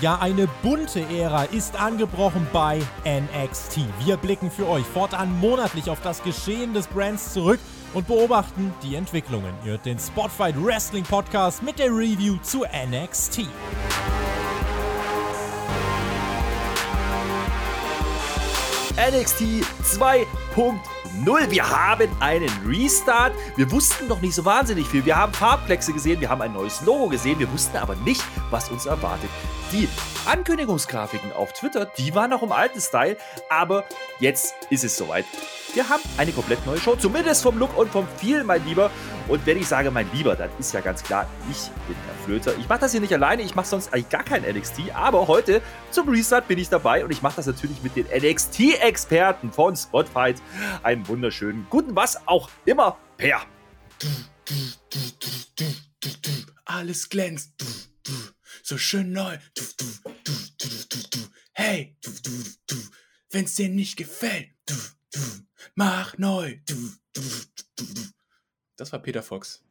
ja eine bunte Ära ist angebrochen bei NXT. Wir blicken für euch fortan monatlich auf das Geschehen des Brands zurück und beobachten die Entwicklungen. Ihr hört den Spotfight Wrestling Podcast mit der Review zu NXT. NXT 2.0. Wir haben einen Restart. Wir wussten noch nicht so wahnsinnig viel. Wir haben Farbplexe gesehen, wir haben ein neues Logo gesehen, wir wussten aber nicht, was uns erwartet. Die Ankündigungsgrafiken auf Twitter, die waren noch im alten Style, aber jetzt ist es soweit. Wir haben eine komplett neue Show, zumindest vom Look und vom Feel, mein Lieber. Und wenn ich sage, mein Lieber, dann ist ja ganz klar, ich bin der Flöter. Ich mache das hier nicht alleine, ich mache sonst eigentlich gar kein NXT, aber heute zum Restart bin ich dabei und ich mache das natürlich mit den NXT-Experten von Spotfight. Einen wunderschönen guten was auch immer, Per. Alles glänzt. So schön neu. Hey, wenn's dir nicht gefällt, mach neu. Das war Peter Fox.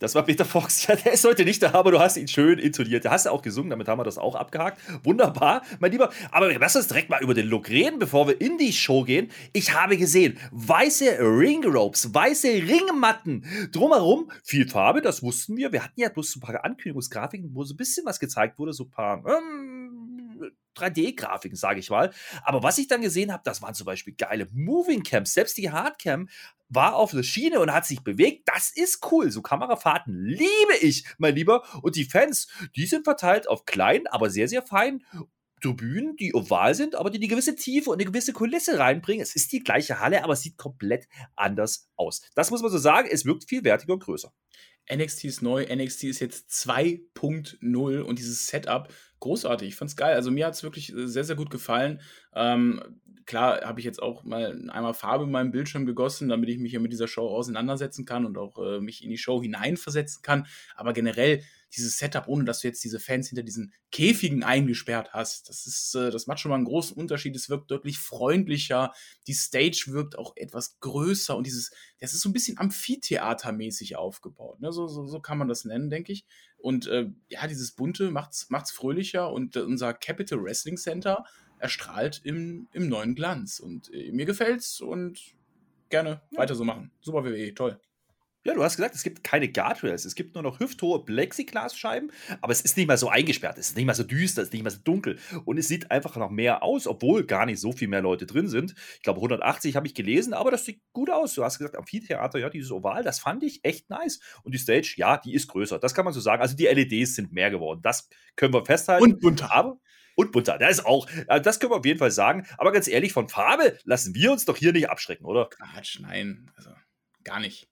Das war Peter Fox. Ja, der ist heute nicht da, aber du hast ihn schön intoniert. Der hast du auch gesungen, damit haben wir das auch abgehakt. Wunderbar, mein Lieber. Aber lass uns direkt mal über den Look reden, bevor wir in die Show gehen. Ich habe gesehen, weiße Ringropes, weiße Ringmatten. Drumherum viel Farbe, das wussten wir. Wir hatten ja bloß ein paar Ankündigungsgrafiken, wo so ein bisschen was gezeigt wurde, so ein paar. Ähm, 3D-Grafiken, sage ich mal. Aber was ich dann gesehen habe, das waren zum Beispiel geile Moving Camps. Selbst die Hardcam war auf der Schiene und hat sich bewegt. Das ist cool. So Kamerafahrten liebe ich, mein Lieber. Und die Fans, die sind verteilt auf klein, aber sehr, sehr fein. Tribünen, die oval sind, aber die eine gewisse Tiefe und eine gewisse Kulisse reinbringen. Es ist die gleiche Halle, aber es sieht komplett anders aus. Das muss man so sagen. Es wirkt viel wertiger und größer. NXT ist neu, NXT ist jetzt 2.0 und dieses Setup großartig. Ich fand's geil. Also mir hat es wirklich äh, sehr, sehr gut gefallen. Ähm, klar habe ich jetzt auch mal einmal Farbe in meinem Bildschirm gegossen, damit ich mich hier mit dieser Show auseinandersetzen kann und auch äh, mich in die Show hineinversetzen kann. Aber generell dieses Setup, ohne dass du jetzt diese Fans hinter diesen Käfigen eingesperrt hast, das ist, äh, das macht schon mal einen großen Unterschied. Es wirkt deutlich freundlicher. Die Stage wirkt auch etwas größer und dieses, das ist so ein bisschen Amphitheatermäßig aufgebaut. Ne? So, so, so kann man das nennen, denke ich. Und äh, ja, dieses Bunte macht's, macht's fröhlicher und äh, unser Capital Wrestling Center erstrahlt im, im neuen Glanz. Und äh, mir gefällt's und gerne ja. weiter so machen. Super WWE, toll. Ja, du hast gesagt, es gibt keine Guardrails. Es gibt nur noch hüfthohe Plexiglasscheiben, aber es ist nicht mehr so eingesperrt. Es ist nicht mehr so düster, es ist nicht mehr so dunkel. Und es sieht einfach noch mehr aus, obwohl gar nicht so viel mehr Leute drin sind. Ich glaube, 180 habe ich gelesen, aber das sieht gut aus. Du hast gesagt, Amphitheater, ja, dieses Oval, das fand ich echt nice. Und die Stage, ja, die ist größer. Das kann man so sagen. Also die LEDs sind mehr geworden. Das können wir festhalten. Und bunter. Aber und bunter. Das ist auch, also das können wir auf jeden Fall sagen. Aber ganz ehrlich, von Farbe lassen wir uns doch hier nicht abschrecken, oder? Quatsch, nein. Also gar nicht.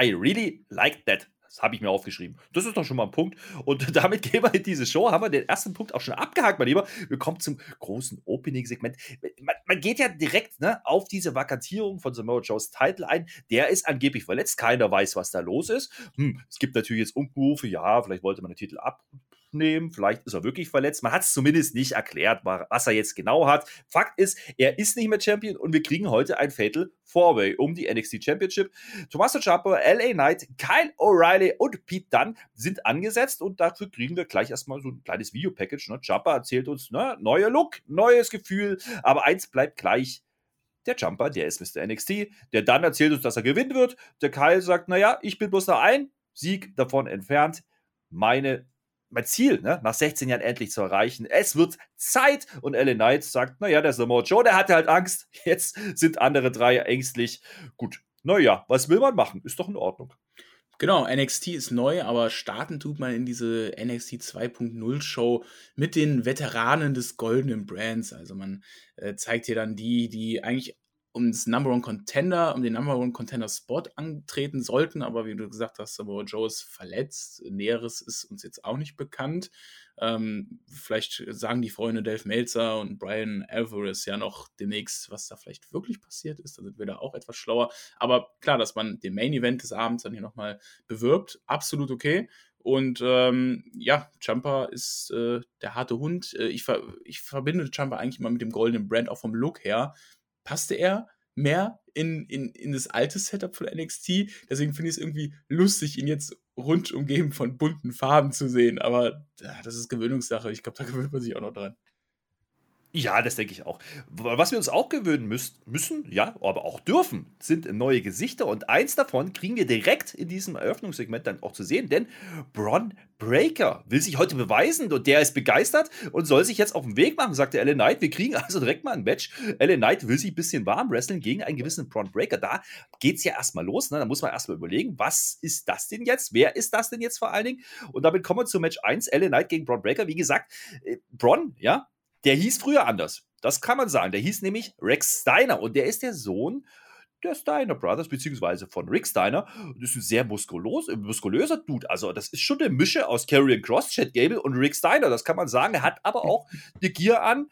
I really like that. Das habe ich mir aufgeschrieben. Das ist doch schon mal ein Punkt. Und damit gehen wir in diese Show. Haben wir den ersten Punkt auch schon abgehakt, mein Lieber. Wir kommen zum großen Opening-Segment. Man, man, geht ja direkt ne, auf diese Vakantierung von Samoa Joes Titel ein. Der ist angeblich verletzt. Keiner weiß, was da los ist. Hm, es gibt natürlich jetzt Umrufe. Ja, vielleicht wollte man den Titel ab nehmen. Vielleicht ist er wirklich verletzt. Man hat es zumindest nicht erklärt, was er jetzt genau hat. Fakt ist, er ist nicht mehr Champion und wir kriegen heute ein Fatal Four-Way um die NXT Championship. Tommaso Ciampa, LA Knight, Kyle O'Reilly und Pete Dunne sind angesetzt und dafür kriegen wir gleich erstmal so ein kleines Videopackage. Ne? Ciampa erzählt uns, ne, neuer Look, neues Gefühl, aber eins bleibt gleich. Der Jumper, der ist Mr. NXT. Der dann erzählt uns, dass er gewinnen wird. Der Kyle sagt, naja, ich bin bloß noch ein Sieg davon entfernt. Meine mein Ziel, ne, nach 16 Jahren endlich zu erreichen. Es wird Zeit. Und Ellen Knight sagt, naja, der Samoa Joe, der hatte halt Angst. Jetzt sind andere drei ängstlich. Gut, naja, was will man machen? Ist doch in Ordnung. Genau, NXT ist neu, aber starten tut man in diese NXT 2.0 Show mit den Veteranen des goldenen Brands. Also man äh, zeigt hier dann die, die eigentlich um das Number One Contender, um den Number One Contender Spot antreten sollten, aber wie du gesagt hast, Samoa Joe ist verletzt. Näheres ist uns jetzt auch nicht bekannt. Ähm, vielleicht sagen die Freunde Dave Meltzer und Brian Alvarez ja noch demnächst, was da vielleicht wirklich passiert ist. Da sind wir da auch etwas schlauer. Aber klar, dass man den Main Event des Abends dann hier nochmal bewirbt, absolut okay. Und ähm, ja, Jumper ist äh, der harte Hund. Äh, ich, ver ich verbinde Jumper eigentlich immer mit dem goldenen Brand, auch vom Look her passte er mehr in, in, in das alte Setup von NXT. Deswegen finde ich es irgendwie lustig, ihn jetzt rund umgeben von bunten Farben zu sehen. Aber ja, das ist Gewöhnungssache. Ich glaube, da gewöhnt man sich auch noch dran. Ja, das denke ich auch. Was wir uns auch gewöhnen müssen, müssen, ja, aber auch dürfen, sind neue Gesichter. Und eins davon kriegen wir direkt in diesem Eröffnungssegment dann auch zu sehen, denn Bron Breaker will sich heute beweisen und der ist begeistert und soll sich jetzt auf den Weg machen, sagte Ellen Knight. Wir kriegen also direkt mal ein Match. Ellen Knight will sich ein bisschen warm wresteln gegen einen gewissen Bron Breaker. Da geht es ja erstmal los. Ne? Da muss man erstmal überlegen, was ist das denn jetzt? Wer ist das denn jetzt vor allen Dingen? Und damit kommen wir zu Match 1, Ellen Knight gegen Bron Breaker. Wie gesagt, äh, Bron, ja, der hieß früher anders. Das kann man sagen. Der hieß nämlich Rex Steiner und der ist der Sohn der Steiner Brothers, beziehungsweise von Rick Steiner. Das ist ein sehr muskulös, muskulöser Dude. Also, das ist schon eine Mische aus Karrion Cross, Chad Gable und Rick Steiner. Das kann man sagen. Er hat aber auch eine Gear an,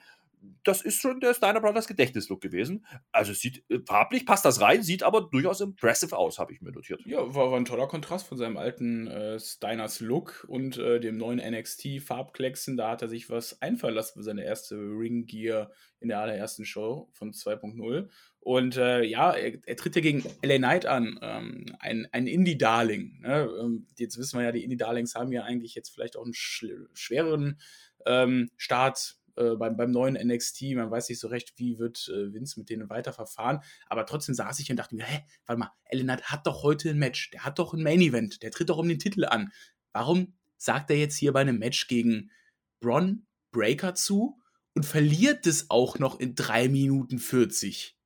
das ist schon der Steiner Brothers Gedächtnislook gewesen. Also sieht äh, farblich passt das rein, sieht aber durchaus impressive aus, habe ich mir notiert. Ja, war, war, ein toller Kontrast von seinem alten äh, Steiners Look und äh, dem neuen NXT Farbklecksen. Da hat er sich was einfallen lassen für seine erste Ring Gear in der allerersten Show von 2.0. Und äh, ja, er, er, tritt ja gegen LA Knight an, ähm, ein, ein Indie-Darling. Ne? Ähm, jetzt wissen wir ja, die Indie-Darlings haben ja eigentlich jetzt vielleicht auch einen schwereren ähm, Start äh, beim, beim neuen NXT. Man weiß nicht so recht, wie wird äh, Vince mit denen weiter verfahren. Aber trotzdem saß ich und dachte mir, hä, warte mal, Ellen hat doch heute ein Match. Der hat doch ein Main Event. Der tritt doch um den Titel an. Warum sagt er jetzt hier bei einem Match gegen Bron Breaker zu und verliert es auch noch in 3 Minuten 40?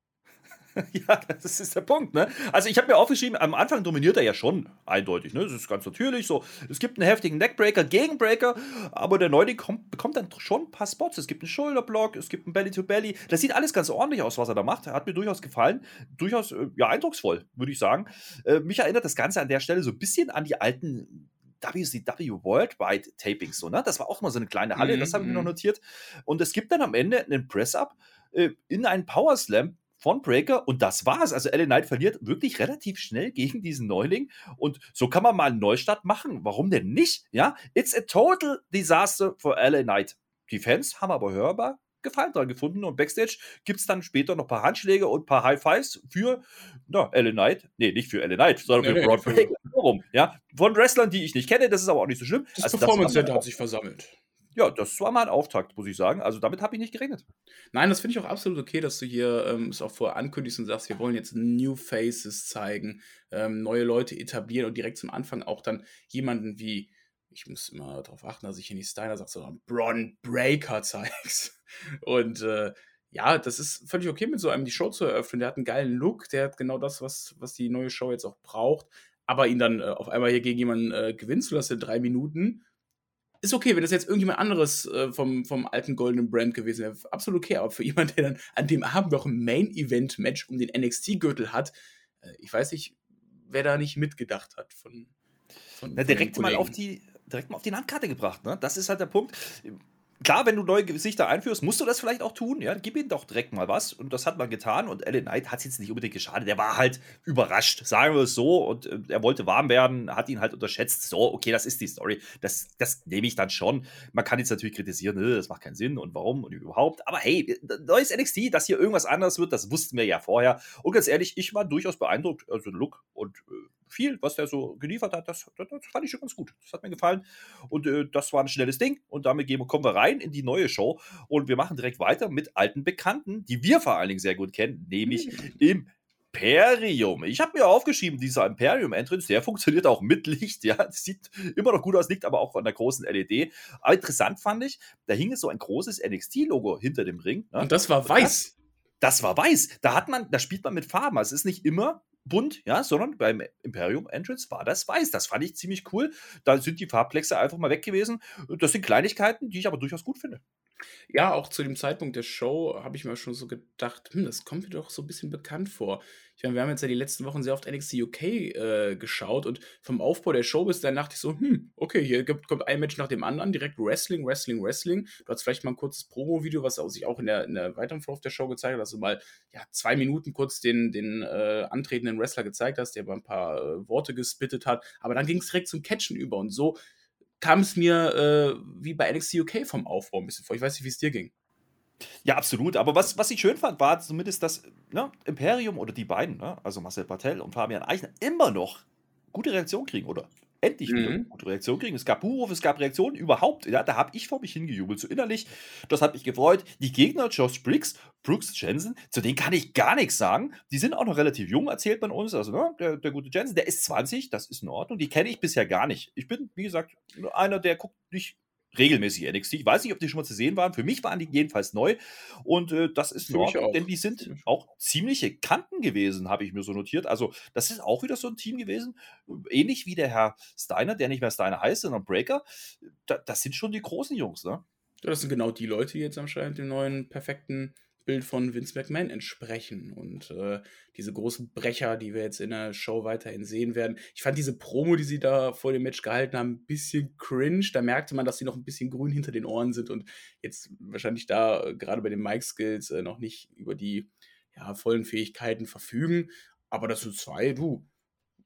ja, das ist der Punkt, ne? Also ich habe mir aufgeschrieben, am Anfang dominiert er ja schon eindeutig, ne? Das ist ganz natürlich so. Es gibt einen heftigen Neckbreaker, Gegenbreaker, aber der Neuling kommt, bekommt dann schon ein paar Spots. Es gibt einen Shoulderblock, es gibt einen Belly-to-Belly. -Belly. Das sieht alles ganz ordentlich aus, was er da macht. Hat mir durchaus gefallen. Durchaus, äh, ja, eindrucksvoll, würde ich sagen. Äh, mich erinnert das Ganze an der Stelle so ein bisschen an die alten WCW Worldwide Tapings, so, ne? Das war auch mal so eine kleine Halle, mm -hmm. das habe ich mir noch mhm. notiert. Und es gibt dann am Ende einen Press-Up äh, in einen Power Slam von Breaker und das war's. Also LA Knight verliert wirklich relativ schnell gegen diesen Neuling und so kann man mal einen Neustart machen. Warum denn nicht? Ja, it's a total disaster for LA Knight. Die Fans haben aber hörbar Gefallen dran gefunden und Backstage gibt es dann später noch ein paar Handschläge und ein paar High Fives für na, LA Knight. Nee, nicht für LA Knight, sondern nee, für Braun Breaker. Warum? Ja, von Wrestlern, die ich nicht kenne, das ist aber auch nicht so schlimm. Das also, Performance Center hat sich versammelt. Ja, das war mal ein Auftakt, muss ich sagen. Also damit habe ich nicht gerechnet. Nein, das finde ich auch absolut okay, dass du hier ähm, es auch vorher ankündigst und sagst, wir wollen jetzt New Faces zeigen, ähm, neue Leute etablieren und direkt zum Anfang auch dann jemanden wie, ich muss immer darauf achten, dass ich hier nicht Steiner sage, sondern Bron Breaker zeigst. Und äh, ja, das ist völlig okay, mit so einem die Show zu eröffnen. Der hat einen geilen Look, der hat genau das, was, was die neue Show jetzt auch braucht. Aber ihn dann äh, auf einmal hier gegen jemanden äh, gewinnen zu lassen in drei Minuten, ist okay, wenn das jetzt irgendjemand anderes äh, vom, vom alten goldenen Brand gewesen wäre, absolut okay. Aber für jemanden, der dann an dem Abend noch ein Main-Event-Match um den NXT-Gürtel hat, äh, ich weiß nicht, wer da nicht mitgedacht hat von. von Na, direkt mal auf die direkt mal auf die Landkarte gebracht, ne? Das ist halt der Punkt klar, wenn du neue Gesichter einführst, musst du das vielleicht auch tun. Ja, gib ihm doch direkt mal was. Und das hat man getan. Und Alan Knight hat es jetzt nicht unbedingt geschadet. Der war halt überrascht, sagen wir es so. Und äh, er wollte warm werden, hat ihn halt unterschätzt. So, okay, das ist die Story. Das, das nehme ich dann schon. Man kann jetzt natürlich kritisieren, äh, das macht keinen Sinn und warum und überhaupt. Aber hey, neues NXT, dass hier irgendwas anderes wird, das wussten wir ja vorher. Und ganz ehrlich, ich war durchaus beeindruckt. Also Look und äh, viel, was der so geliefert hat, das, das, das, fand ich schon ganz gut. Das hat mir gefallen. Und äh, das war ein schnelles Ding. Und damit gehen, kommen wir rein in die neue Show. Und wir machen direkt weiter mit alten Bekannten, die wir vor allen Dingen sehr gut kennen, nämlich mhm. Imperium. Ich habe mir aufgeschrieben, dieser Imperium Entrance, der funktioniert auch mit Licht, ja, sieht immer noch gut aus, liegt aber auch an der großen LED. Aber interessant fand ich, da hing so ein großes NXT-Logo hinter dem Ring. Ne? Und das war weiß. Das, das war weiß. Da hat man, da spielt man mit Farben. Also es ist nicht immer bunt, ja, sondern beim Imperium Entrance war das weiß. Das fand ich ziemlich cool. Da sind die Farbplexe einfach mal weg gewesen. Das sind Kleinigkeiten, die ich aber durchaus gut finde. Ja, auch zu dem Zeitpunkt der Show habe ich mir schon so gedacht, hm, das kommt mir doch so ein bisschen bekannt vor. Ich meine, wir haben jetzt ja die letzten Wochen sehr oft NXT UK äh, geschaut und vom Aufbau der Show bis dann dachte ich so, hm, okay, hier kommt ein Match nach dem anderen, direkt Wrestling, Wrestling, Wrestling. Du hast vielleicht mal ein kurzes Promo-Video, was sich auch in der, in der weiteren Verlauf der Show gezeigt hat, dass du mal ja, zwei Minuten kurz den, den äh, antretenden Wrestler gezeigt hast, der mal ein paar äh, Worte gespittet hat, aber dann ging es direkt zum Catchen über und so kam es mir äh, wie bei NXT UK vom Aufbau ein bisschen vor. Ich weiß nicht, wie es dir ging. Ja, absolut. Aber was, was ich schön fand, war zumindest, dass ne, Imperium oder die beiden, ne, also Marcel Patel und Fabian Eichner, immer noch gute Reaktionen kriegen oder endlich wieder Mhm. gute Reaktionen kriegen. Es gab Buchrufe, es gab Reaktionen überhaupt. Ja, da habe ich vor mich hingejubelt, so innerlich. Das hat mich gefreut. Die Gegner, Josh Briggs, Brooks Jensen, zu denen kann ich gar nichts sagen. Die sind auch noch relativ jung, erzählt man uns. Also, ne, der, der gute Jensen, der ist 20, das ist in Ordnung. Die kenne ich bisher gar nicht. Ich bin, wie gesagt, einer, der guckt nicht regelmäßig NXT. Ich weiß nicht, ob die schon mal zu sehen waren. Für mich waren die jedenfalls neu. Und äh, das ist Für Ordnung, auch. denn die sind auch ziemliche Kanten gewesen, habe ich mir so notiert. Also, das ist auch wieder so ein Team gewesen. Ähnlich wie der Herr Steiner, der nicht mehr Steiner heißt, sondern Breaker. Da, das sind schon die großen Jungs, ne? Das sind genau die Leute, die jetzt anscheinend dem neuen perfekten Bild von Vince McMahon entsprechen. Und äh, diese großen Brecher, die wir jetzt in der Show weiterhin sehen werden. Ich fand diese Promo, die sie da vor dem Match gehalten haben, ein bisschen cringe. Da merkte man, dass sie noch ein bisschen grün hinter den Ohren sind und jetzt wahrscheinlich da äh, gerade bei den Mic-Skills äh, noch nicht über die ja, vollen Fähigkeiten verfügen. Aber das sind zwei, du,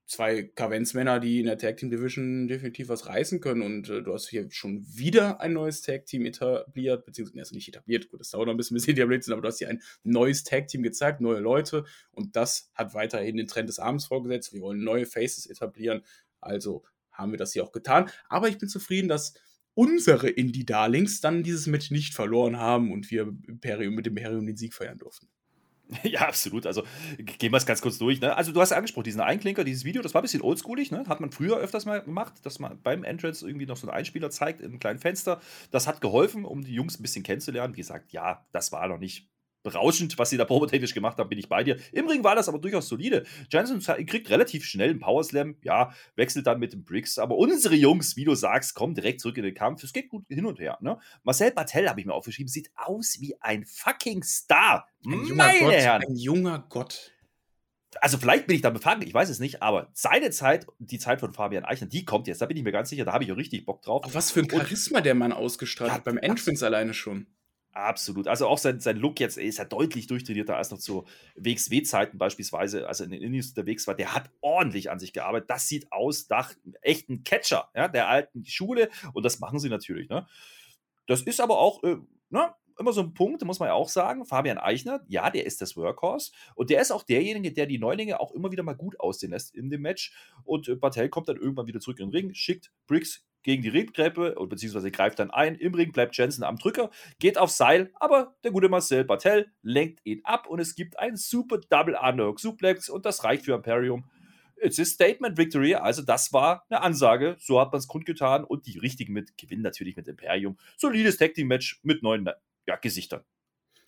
zwei Kavenzmänner, die in der Tag Team Division definitiv was reißen können. Und äh, du hast hier schon wieder ein neues Tag Team etabliert, beziehungsweise also nicht etabliert, gut, das dauert noch ein bisschen, bis sie etabliert sind, aber du hast hier ein neues Tag Team gezeigt, neue Leute. Und das hat weiterhin den Trend des Abends vorgesetzt. Wir wollen neue Faces etablieren. Also haben wir das hier auch getan. Aber ich bin zufrieden, dass unsere Indie-Darlings dann dieses Match nicht verloren haben und wir Imperium mit dem Imperium den Sieg feiern durften. Ja, absolut. Also gehen wir es ganz kurz durch. Ne? Also du hast angesprochen, diesen Einklinker, dieses Video, das war ein bisschen oldschoolig. Ne? Hat man früher öfters mal gemacht, dass man beim Entrance irgendwie noch so einen Einspieler zeigt in einem kleinen Fenster. Das hat geholfen, um die Jungs ein bisschen kennenzulernen. Wie gesagt, ja, das war noch nicht berauschend, was sie da probotechnisch gemacht haben, bin ich bei dir. Im Ring war das aber durchaus solide. Jensen ze- kriegt relativ schnell einen Powerslam, ja, wechselt dann mit dem Briggs. Aber unsere Jungs, wie du sagst, kommen direkt zurück in den Kampf. Es geht gut hin und her. Ne? Marcel Bartel, habe ich mir aufgeschrieben, sieht aus wie ein fucking Star. Ein junger Meine Gott, Herren ein junger Gott. also vielleicht bin ich da befangen, ich weiß es nicht, aber seine Zeit, die Zeit von Fabian Eichner, die kommt jetzt, da bin ich mir ganz sicher, da habe ich auch richtig Bock drauf. Auch was für ein Und- Charisma der Mann ausgestrahlt Ja, hat, beim Entrance alleine schon. Absolut. Also auch sein, sein Look jetzt ist ja deutlich durchtrainierter als noch zu WXW-Zeiten beispielsweise, also in den Indies unterwegs war. Der hat ordentlich an sich gearbeitet. Das sieht aus nach echten Catcher, ja, der alten Schule. Und das machen sie natürlich. Ne? Das ist aber auch äh, ne, immer so ein Punkt, muss man ja auch sagen. Fabian Eichner, ja, der ist das Workhorse. Und der ist auch derjenige, der die Neulinge auch immer wieder mal gut aussehen lässt in dem Match. Und äh, Bartel kommt dann irgendwann wieder zurück in den Ring, schickt Briggs gegen die Ringtreppe, oder beziehungsweise greift dann ein. Im Ring bleibt Jensen am Drücker, geht aufs Seil, aber der gute Marcel Bartel lenkt ihn ab und es gibt einen super Double Underhook Suplex und das reicht für Imperium. It's a Statement Victory, also das war eine Ansage, so hat man es kundgetan und die richtigen mit gewinnen natürlich mit Imperium. Solides Tag Team Match mit neuen ja, Gesichtern.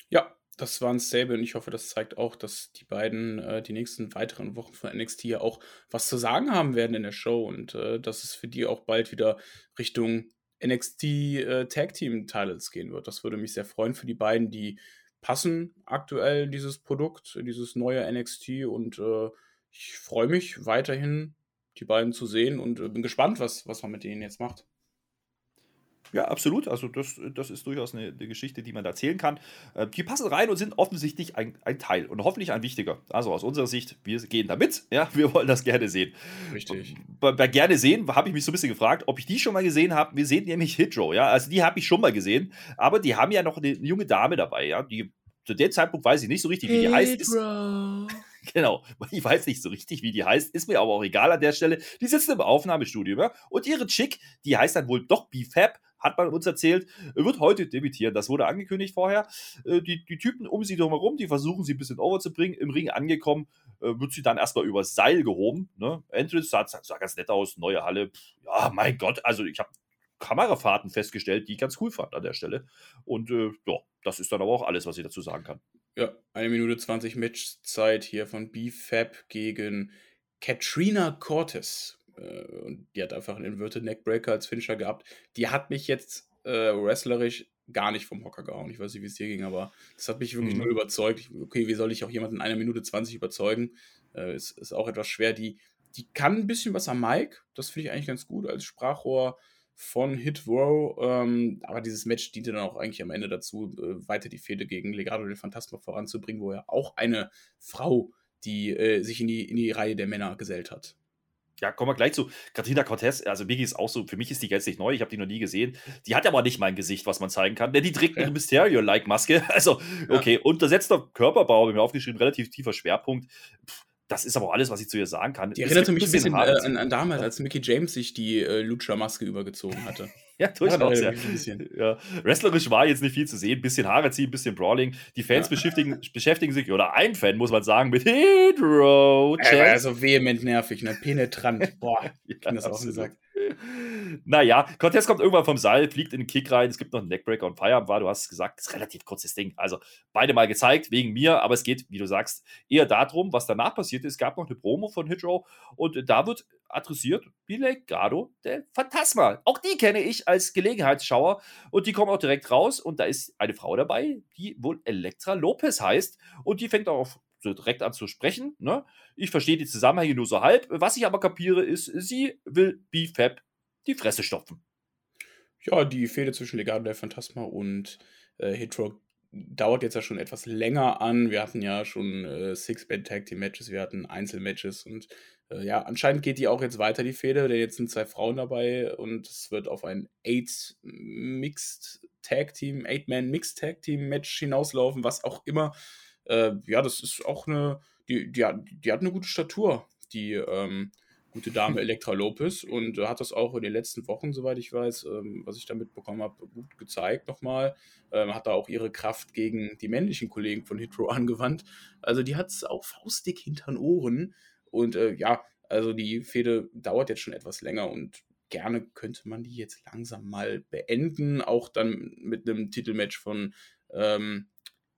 Ja, das war ein Stable und ich hoffe, das zeigt auch, dass die beiden äh, die nächsten weiteren Wochen von NXT ja auch was zu sagen haben werden in der Show und äh, dass es für die auch bald wieder Richtung NXT äh, Tag Team Titles gehen wird. Das würde mich sehr freuen für die beiden, die passen aktuell dieses Produkt, dieses neue NXT und äh, ich freue mich weiterhin, die beiden zu sehen und äh, bin gespannt, was, was man mit denen jetzt macht. Ja, absolut. Also das, das ist durchaus eine, eine Geschichte, die man da erzählen kann. Äh, die passen rein und sind offensichtlich ein, ein Teil und hoffentlich ein wichtiger. Also aus unserer Sicht, wir gehen damit. Ja, wir wollen das gerne sehen. Richtig. Bei, bei gerne sehen habe ich mich so ein bisschen gefragt, ob ich die schon mal gesehen habe. Wir sehen nämlich Hitro, ja. Also die habe ich schon mal gesehen, aber die haben ja noch eine, junge Dame dabei, ja. Die zu dem Zeitpunkt weiß ich nicht so richtig, wie die heißt. Ist, Genau, ich weiß nicht so richtig, wie die heißt, ist mir aber auch egal an der Stelle. Die sitzt im Aufnahmestudio, ja? und ihre Chick, die heißt dann wohl doch BFAB, hat man uns erzählt, wird heute debütieren. Das wurde angekündigt vorher. Äh, Die, die Typen um sie drumherum, die versuchen sie ein bisschen overzubringen. Im Ring angekommen, äh, wird sie dann erstmal übers Seil gehoben. Ne? Entrance sah, sah ganz nett aus, neue Halle. Ja, mein Gott, also ich habe Kamerafahrten festgestellt, die ich ganz cool fand an der Stelle. Und äh, ja, das ist dann aber auch alles, was ich dazu sagen kann. Ja, eine Minute 20 Matchzeit hier von BFAB gegen Katrina Cortez. Äh, Und die hat einfach einen Inverted Neckbreaker als Finisher gehabt. Die hat mich jetzt äh, wrestlerisch gar nicht vom Hocker gehauen. Ich weiß nicht, wie es dir ging, aber das hat mich wirklich Mhm. null überzeugt. Okay, wie soll ich auch jemanden in einer Minute 20 überzeugen? Äh, ist, ist auch etwas schwer. Die, die kann ein bisschen was am Mic. Das finde ich eigentlich ganz gut als Sprachrohr von Hit Row. Ähm, aber dieses Match diente dann auch eigentlich am Ende dazu, äh, weiter die Fehde gegen Legado del Fantasma voranzubringen, wo er auch eine Frau, die äh, sich in die, in die Reihe der Männer gesellt hat. Ja, kommen wir gleich zu. Katrina Cortez, also Biggie ist auch so, für mich ist die jetzt nicht neu, ich habe die noch nie gesehen. Die hat aber nicht mein Gesicht, was man zeigen kann, denn die trägt eine Mysterio-like-Maske. Also, okay, ja. untersetzter Körperbau, habe ich mir aufgeschrieben, relativ tiefer Schwerpunkt. Pff, das ist aber auch alles, was ich zu ihr sagen kann. Die erinnerte mich ein bisschen, bisschen äh, an, an, damals, als Mickey James sich die äh, Lucha-Maske übergezogen hatte. ja, durchaus. Ja, ja. ja. Wrestlerisch war jetzt nicht viel zu sehen. Bisschen Haare ziehen, bisschen Brawling. Die Fans ja. beschäftigen, beschäftigen sich, oder ein Fan, muss man sagen, mit Hydro. Er war so vehement nervig, ne? penetrant. Boah, ich ja, das auch gesagt. Naja, Cortez kommt irgendwann vom Seil, fliegt in den Kick rein. Es gibt noch einen Neckbreaker und Feierabend war. Du hast es gesagt, ist relativ kurzes Ding. Also beide mal gezeigt, wegen mir, aber es geht, wie du sagst, eher darum, was danach passiert ist. Es gab noch eine Promo von Hitro und da wird adressiert Bilegado der Phantasma. Auch die kenne ich als Gelegenheitsschauer und die kommen auch direkt raus und da ist eine Frau dabei, die wohl Elektra Lopez heißt und die fängt auch so direkt an zu sprechen. Ne? Ich verstehe die Zusammenhänge nur so halb. Was ich aber kapiere, ist, sie will BFAB die Fresse stopfen. Ja, die Fehde zwischen Legado der Phantasma und äh, Hitro dauert jetzt ja schon etwas länger an. Wir hatten ja schon äh, Six-Band-Tag-Team-Matches, wir hatten Einzelmatches und äh, ja, anscheinend geht die auch jetzt weiter, die Fehde, denn jetzt sind zwei Frauen dabei und es wird auf ein Eight-Mixed Tag-Team, Eight-Man-Mixed Tag-Team-Match hinauslaufen, was auch immer äh, ja, das ist auch eine, die, die, die hat eine gute Statur, die ähm, gute Dame Elektra Lopez und äh, hat das auch in den letzten Wochen, soweit ich weiß, ähm, was ich da mitbekommen habe, gut gezeigt nochmal. Ähm, hat da auch ihre Kraft gegen die männlichen Kollegen von Hitro angewandt. Also die hat es auch faustdick hinter den Ohren und äh, ja, also die Fehde dauert jetzt schon etwas länger und gerne könnte man die jetzt langsam mal beenden, auch dann mit einem Titelmatch von ähm,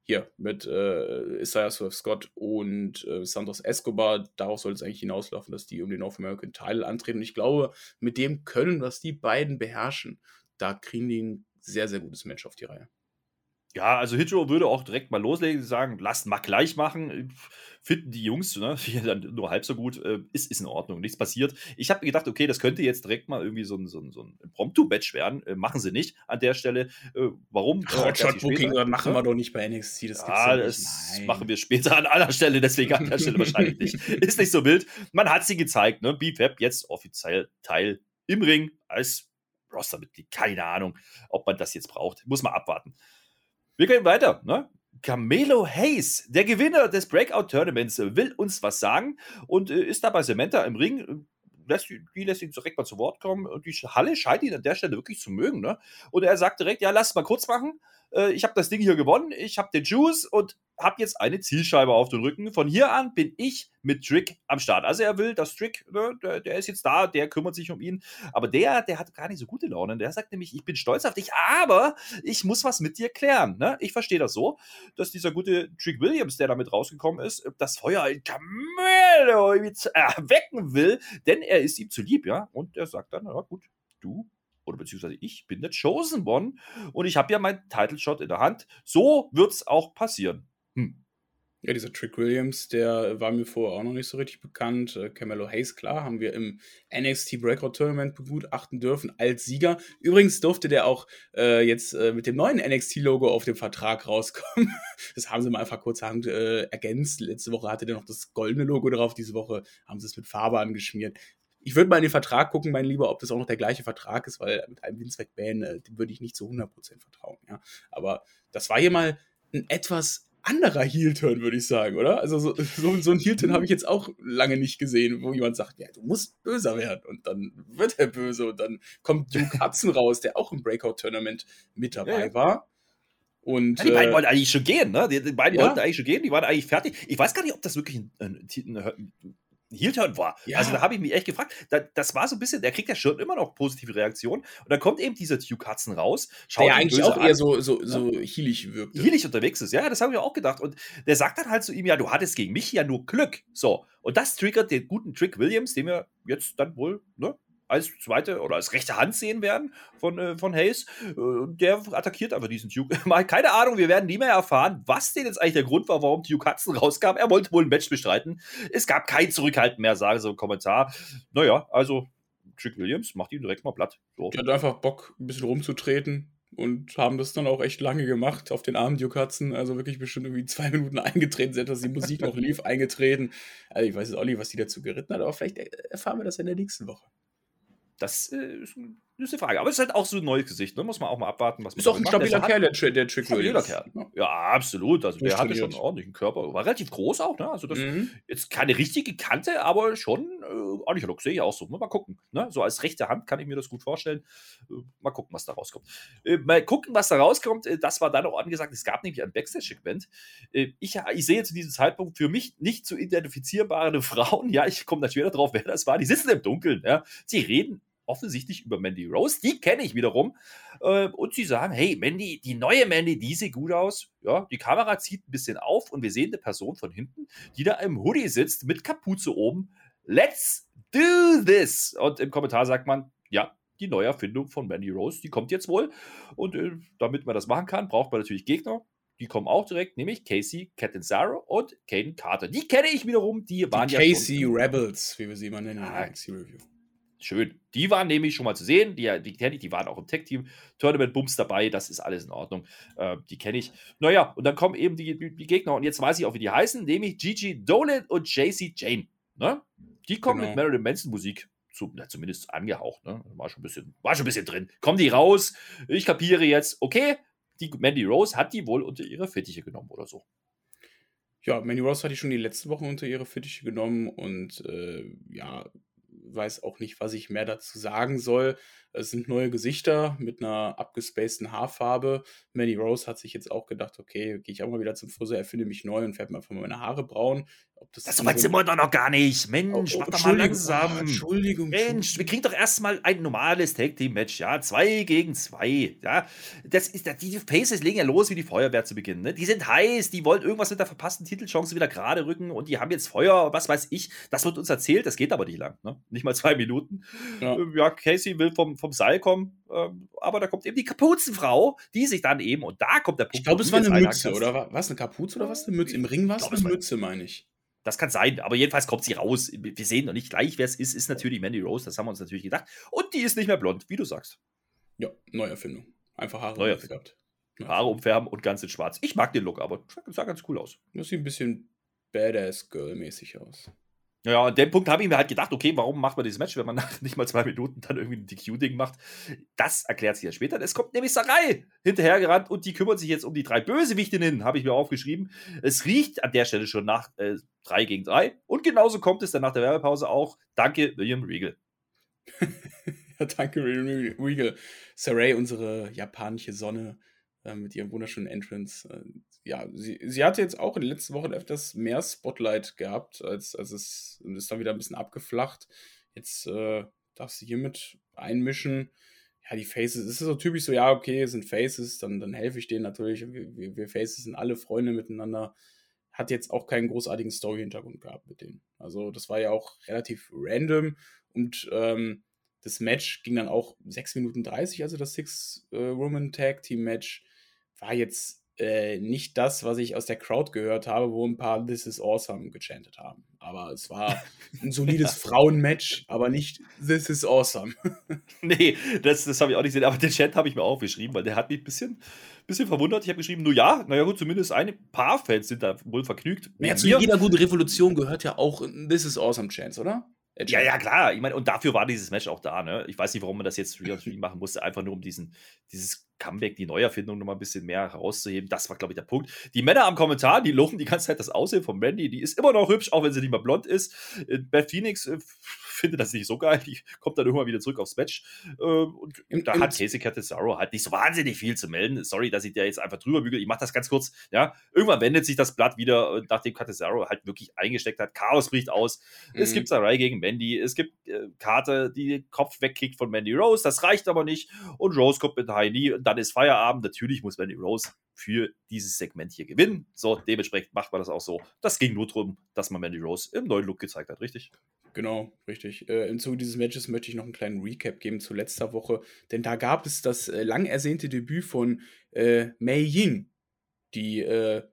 hier mit äh, Isaiah Swift Scott und äh, Santos Escobar. Darauf soll es eigentlich hinauslaufen, dass die um den North American Title antreten. Und ich glaube, mit dem Können, was die beiden beherrschen, da kriegen die ein sehr, sehr gutes Match auf die Reihe. Ja, also Hitro würde auch direkt mal loslegen, sagen, lasst mal gleich machen. Finden die Jungs, ne, dann nur halb so gut, äh, ist, ist in Ordnung, nichts passiert. Ich habe gedacht, okay, das könnte jetzt direkt mal irgendwie so ein, so ein, so ein Prompto-Batch werden. Äh, machen sie nicht an der Stelle. Äh, warum? Hotshot-Booking äh, machen wir doch nicht bei NXT. Das, ja, das machen wir später an aller Stelle, deswegen an der Stelle wahrscheinlich nicht. Ist nicht so wild. Man hat sie gezeigt, ne? BFAB jetzt offiziell Teil im Ring als Rostermitglied. Keine Ahnung, ob man das jetzt braucht. Muss man abwarten. Wir gehen weiter. Ne? Camelo Hayes, der Gewinner des Breakout-Tournaments, will uns was sagen und äh, ist da bei Samantha im Ring. Lässt, die lässt ihn direkt mal zu Wort kommen und die Halle scheint ihn an der Stelle wirklich zu mögen. Ne? Und er sagt direkt: Ja, lass mal kurz machen äh, ich habe das Ding hier gewonnen, ich habe den Juice und habe jetzt eine Zielscheibe auf den Rücken. Von hier an bin ich mit Trick am Start. Also er will, dass Trick, ne, der, der, ist jetzt da, der kümmert sich um ihn. Aber der, der hat gar nicht so gute Laune. Der sagt nämlich, ich bin stolz auf dich, aber ich muss was mit dir klären. Ne? Ich verstehe das so, dass dieser gute Trick Williams, der damit rausgekommen ist, das Feuer in Camelo erwecken will, denn er ist ihm zu lieb, ja. Und er sagt dann, ja gut, du oder beziehungsweise ich bin der Chosen One und ich habe ja meinen Title Shot in der Hand. So wird es auch passieren. Hm. Ja, dieser Trick Williams, der war mir vorher auch noch nicht so richtig bekannt. Äh, Camelo Hayes, klar, haben wir im NXT Breakout Tournament begutachten dürfen als Sieger. Übrigens durfte der auch äh, jetzt äh, mit dem neuen NXT-Logo auf dem Vertrag rauskommen. das haben sie mal einfach kurzerhand äh, ergänzt. Letzte Woche hatte der noch das goldene Logo drauf, diese Woche haben sie es mit Farbe angeschmiert ich würde mal in den Vertrag gucken, mein Lieber, ob das auch noch der gleiche Vertrag ist, weil mit einem Vince McMahon, äh, würde ich nicht zu 100% vertrauen. Ja? Aber das war hier mal ein etwas anderer Heel-Turn, würde ich sagen, oder? Also so, so, so ein Heel-Turn habe ich jetzt auch lange nicht gesehen, wo jemand sagt, ja, du musst böser werden und dann wird er böse und dann kommt Duke Hudson raus, der auch im Breakout-Tournament mit dabei ja. war. Und, ja, die beiden äh, wollten eigentlich schon gehen, ne? Die, die beiden ja. wollten eigentlich schon gehen, die waren eigentlich fertig. Ich weiß gar nicht, ob das wirklich ein, ein, ein, Heel-Turn war. Ja. Also da habe ich mich echt gefragt. Da, das war so ein bisschen, der kriegt ja schon immer noch positive Reaktionen. Und dann kommt eben dieser Duke Hudson raus. Schaut der eigentlich auch an. eher so, so, so ja. heelig wirkt. Heelig unterwegs ist, ja, das habe ich auch gedacht. Und der sagt dann halt zu ihm, ja, du hattest gegen mich ja nur Glück. So. Und das triggert den guten Trick Williams, den wir jetzt dann wohl, ne, als zweite oder als rechte Hand sehen werden von, äh, von Hayes. Äh, der attackiert einfach diesen Duke. Keine Ahnung, wir werden nie mehr erfahren, was denn jetzt eigentlich der Grund war, warum Duke Hudson rauskam. Er wollte wohl ein Match bestreiten. Es gab kein Zurückhalten mehr, sage so ein Kommentar. Naja, also Trick Williams macht ihn direkt mal platt. So. Der hat einfach Bock, ein bisschen rumzutreten. und haben das dann auch echt lange gemacht auf den armen Duke Hudson. Also wirklich bestimmt irgendwie zwei Minuten eingetreten, selbst dass die Musik noch lief, eingetreten. Also ich weiß nicht, was die dazu geritten hat, aber vielleicht erfahren wir das in der nächsten Woche. Das äh, ist eine Frage. Aber es ist halt auch so ein neues Gesicht, ne? Muss man auch mal abwarten, was man Ist auch ein stabiler Kerl, der, Trick der Trick Stabiler Kerl. Ja, absolut. Also der hatte schon einen ordentlichen Körper. War relativ groß auch, ne? Also das mhm. jetzt keine richtige Kante, aber schon äh, ordentlicher Look. Sehe ich auch so. Mal gucken. Ne? So als rechte Hand kann ich mir das gut vorstellen. Äh, mal gucken, was da rauskommt. Äh, mal gucken, was da rauskommt. Äh, das war dann auch angesagt. Es gab nämlich ein Backstage-Segment. Äh, ich, ich sehe zu diesem Zeitpunkt für mich nicht zu identifizierbare Frauen. Ja, ich komme natürlich darauf, wer das war. Die sitzen im Dunkeln. Ja? Sie reden offensichtlich über Mandy Rose. Die kenne ich wiederum. Äh, und sie sagen, hey, Mandy, die neue Mandy, die sieht gut aus. Ja, die Kamera zieht ein bisschen auf und wir sehen eine Person von hinten, die da im Hoodie sitzt mit Kapuze oben. Let's do this! Und im Kommentar sagt man, ja, die Neuerfindung von Mandy Rose, die kommt jetzt wohl. Und äh, damit man das machen kann, braucht man natürlich Gegner. Die kommen auch direkt, nämlich Casey Catanzaro und Caden Carter. Die kenne ich wiederum, die waren die ja Casey Rebels, wie wir sie immer nennen. Ah, Review. Schön. Die waren nämlich schon mal zu sehen. Die, die kenne ich, die waren auch im Tech-Team. Tournament-Bums dabei, das ist alles in Ordnung. Äh, die kenne ich. Naja, und dann kommen eben die, die, Gegner und jetzt weiß ich auch, wie die heißen, nämlich Gigi Dolan und JC Jane. Ne? Die kommen genau. mit Marilyn Manson Musik. Zu, na, zumindest angehaucht, ne? War schon, ein bisschen, war schon ein bisschen drin. Kommen die raus? Ich kapiere jetzt, okay, die Mandy Rose hat die wohl unter ihre Fittiche genommen oder so. Ja, Mandy Rose hat die schon die letzten Wochen unter ihre Fittiche genommen und äh, ja, weiß auch nicht, was ich mehr dazu sagen soll. Es sind neue Gesichter mit einer abgespaceden Haarfarbe. Manny Rose hat sich jetzt auch gedacht, okay, gehe ich auch mal wieder zum Friseur, erfinde mich neu und färbe mir einfach mal meine Haare braun. Ob das das so weit sind wir doch noch gar nicht. Mensch, oh, mach doch mal langsam. Oh, Entschuldigung. Mensch, wir kriegen doch erstmal ein normales Tag-Team-Match, ja. Zwei gegen zwei. Ja. Das ist, die Faces legen ja los wie die Feuerwehr zu Beginn. Ne? Die sind heiß, die wollen irgendwas mit der verpassten Titelchance wieder gerade rücken und die haben jetzt Feuer, was weiß ich. Das wird uns erzählt, das geht aber nicht lang. Ne? Nicht mal zwei Minuten. Ja, ja Casey will vom, vom Seil kommen, ähm, aber da kommt eben die Kapuzenfrau, die sich dann eben, und da kommt der Punkt. Ich glaube, es war eine Mütze, oder was? Eine Kapuze oder was? Eine Mütze? Im Ring war es eine Mütze, meine ich. Das kann sein, aber jedenfalls kommt sie raus. Wir sehen noch nicht gleich, wer es ist. Ist natürlich Mandy Rose, das haben wir uns natürlich gedacht. Und die ist nicht mehr blond, wie du sagst. Ja, Neuerfindung. Einfach Haare Neuerfindung. Haare umfärben und ganz in schwarz. Ich mag den Look, aber sah ganz cool aus. Das sieht ein bisschen Badass-Girl-mäßig aus. Ja, an dem Punkt habe ich mir halt gedacht, okay, warum macht man dieses Match, wenn man nach nicht mal zwei Minuten dann irgendwie ein DQ-Ding macht? Das erklärt sich ja später. Es kommt nämlich Sarai hinterhergerannt und die kümmert sich jetzt um die drei Bösewichtinnen, habe ich mir aufgeschrieben. Es riecht an der Stelle schon nach äh, 3 gegen 3 und genauso kommt es dann nach der Werbepause auch. Danke, William Regal. ja, danke, William Regal. Sarai, unsere japanische Sonne äh, mit ihrem wunderschönen Entrance. Äh, ja, sie, sie hatte jetzt auch in den letzten Wochen öfters mehr Spotlight gehabt, als, als es ist dann wieder ein bisschen abgeflacht. Jetzt äh, darf sie hiermit einmischen. Ja, die Faces, es ist so typisch so, ja, okay, es sind Faces, dann, dann helfe ich denen natürlich. Wir, wir Faces sind alle Freunde miteinander. Hat jetzt auch keinen großartigen Story-Hintergrund gehabt mit denen. Also, das war ja auch relativ random und ähm, das Match ging dann auch 6 Minuten 30, also das Six-Woman-Tag-Team-Match war jetzt äh, nicht das, was ich aus der Crowd gehört habe, wo ein paar This is Awesome gechantet haben. Aber es war ein solides Frauenmatch, aber nicht This is Awesome. nee, das, das habe ich auch nicht gesehen. Aber den Chat habe ich mir aufgeschrieben, weil der hat mich ein bisschen, bisschen verwundert. Ich habe geschrieben, nur ja, naja gut, zumindest ein paar Fans sind da wohl vergnügt. Ja, zu jeder guten Revolution gehört ja auch This is Awesome Chance, oder? Ja, ja, klar. Ich meine, und dafür war dieses Match auch da. Ne? Ich weiß nicht, warum man das jetzt Real machen musste, einfach nur um diesen, dieses Comeback, die Neuerfindung noch mal ein bisschen mehr herauszuheben. Das war, glaube ich, der Punkt. Die Männer am Kommentar, die loben die ganze Zeit das Aussehen von Randy. Die ist immer noch hübsch, auch wenn sie nicht mehr blond ist. Äh, Beth Phoenix äh, finde das nicht so geil. Die kommt dann irgendwann wieder zurück aufs Match. Äh, und Im, da hat Casey Catanzaro halt nicht so wahnsinnig viel zu melden. Sorry, dass ich da jetzt einfach drüber bügel. Ich mache das ganz kurz. Ja, irgendwann wendet sich das Blatt wieder, nachdem Catanzaro halt wirklich eingesteckt hat. Chaos bricht aus. Mhm. Es gibt Sarai gegen Mandy. Es gibt äh, Karte, die den Kopf wegkickt von Mandy Rose. Das reicht aber nicht. Und Rose kommt mit High Knee. Und dann ist Feierabend. Natürlich muss Mandy Rose für dieses Segment hier gewinnen. So, dementsprechend macht man das auch so. Das ging nur darum, dass man Mandy Rose im neuen Look gezeigt hat, richtig? Genau, richtig. Äh, Im Zuge dieses Matches möchte ich noch einen kleinen Recap geben zu letzter Woche, denn da gab es das äh, lang ersehnte Debüt von äh, Mei Ying, die äh,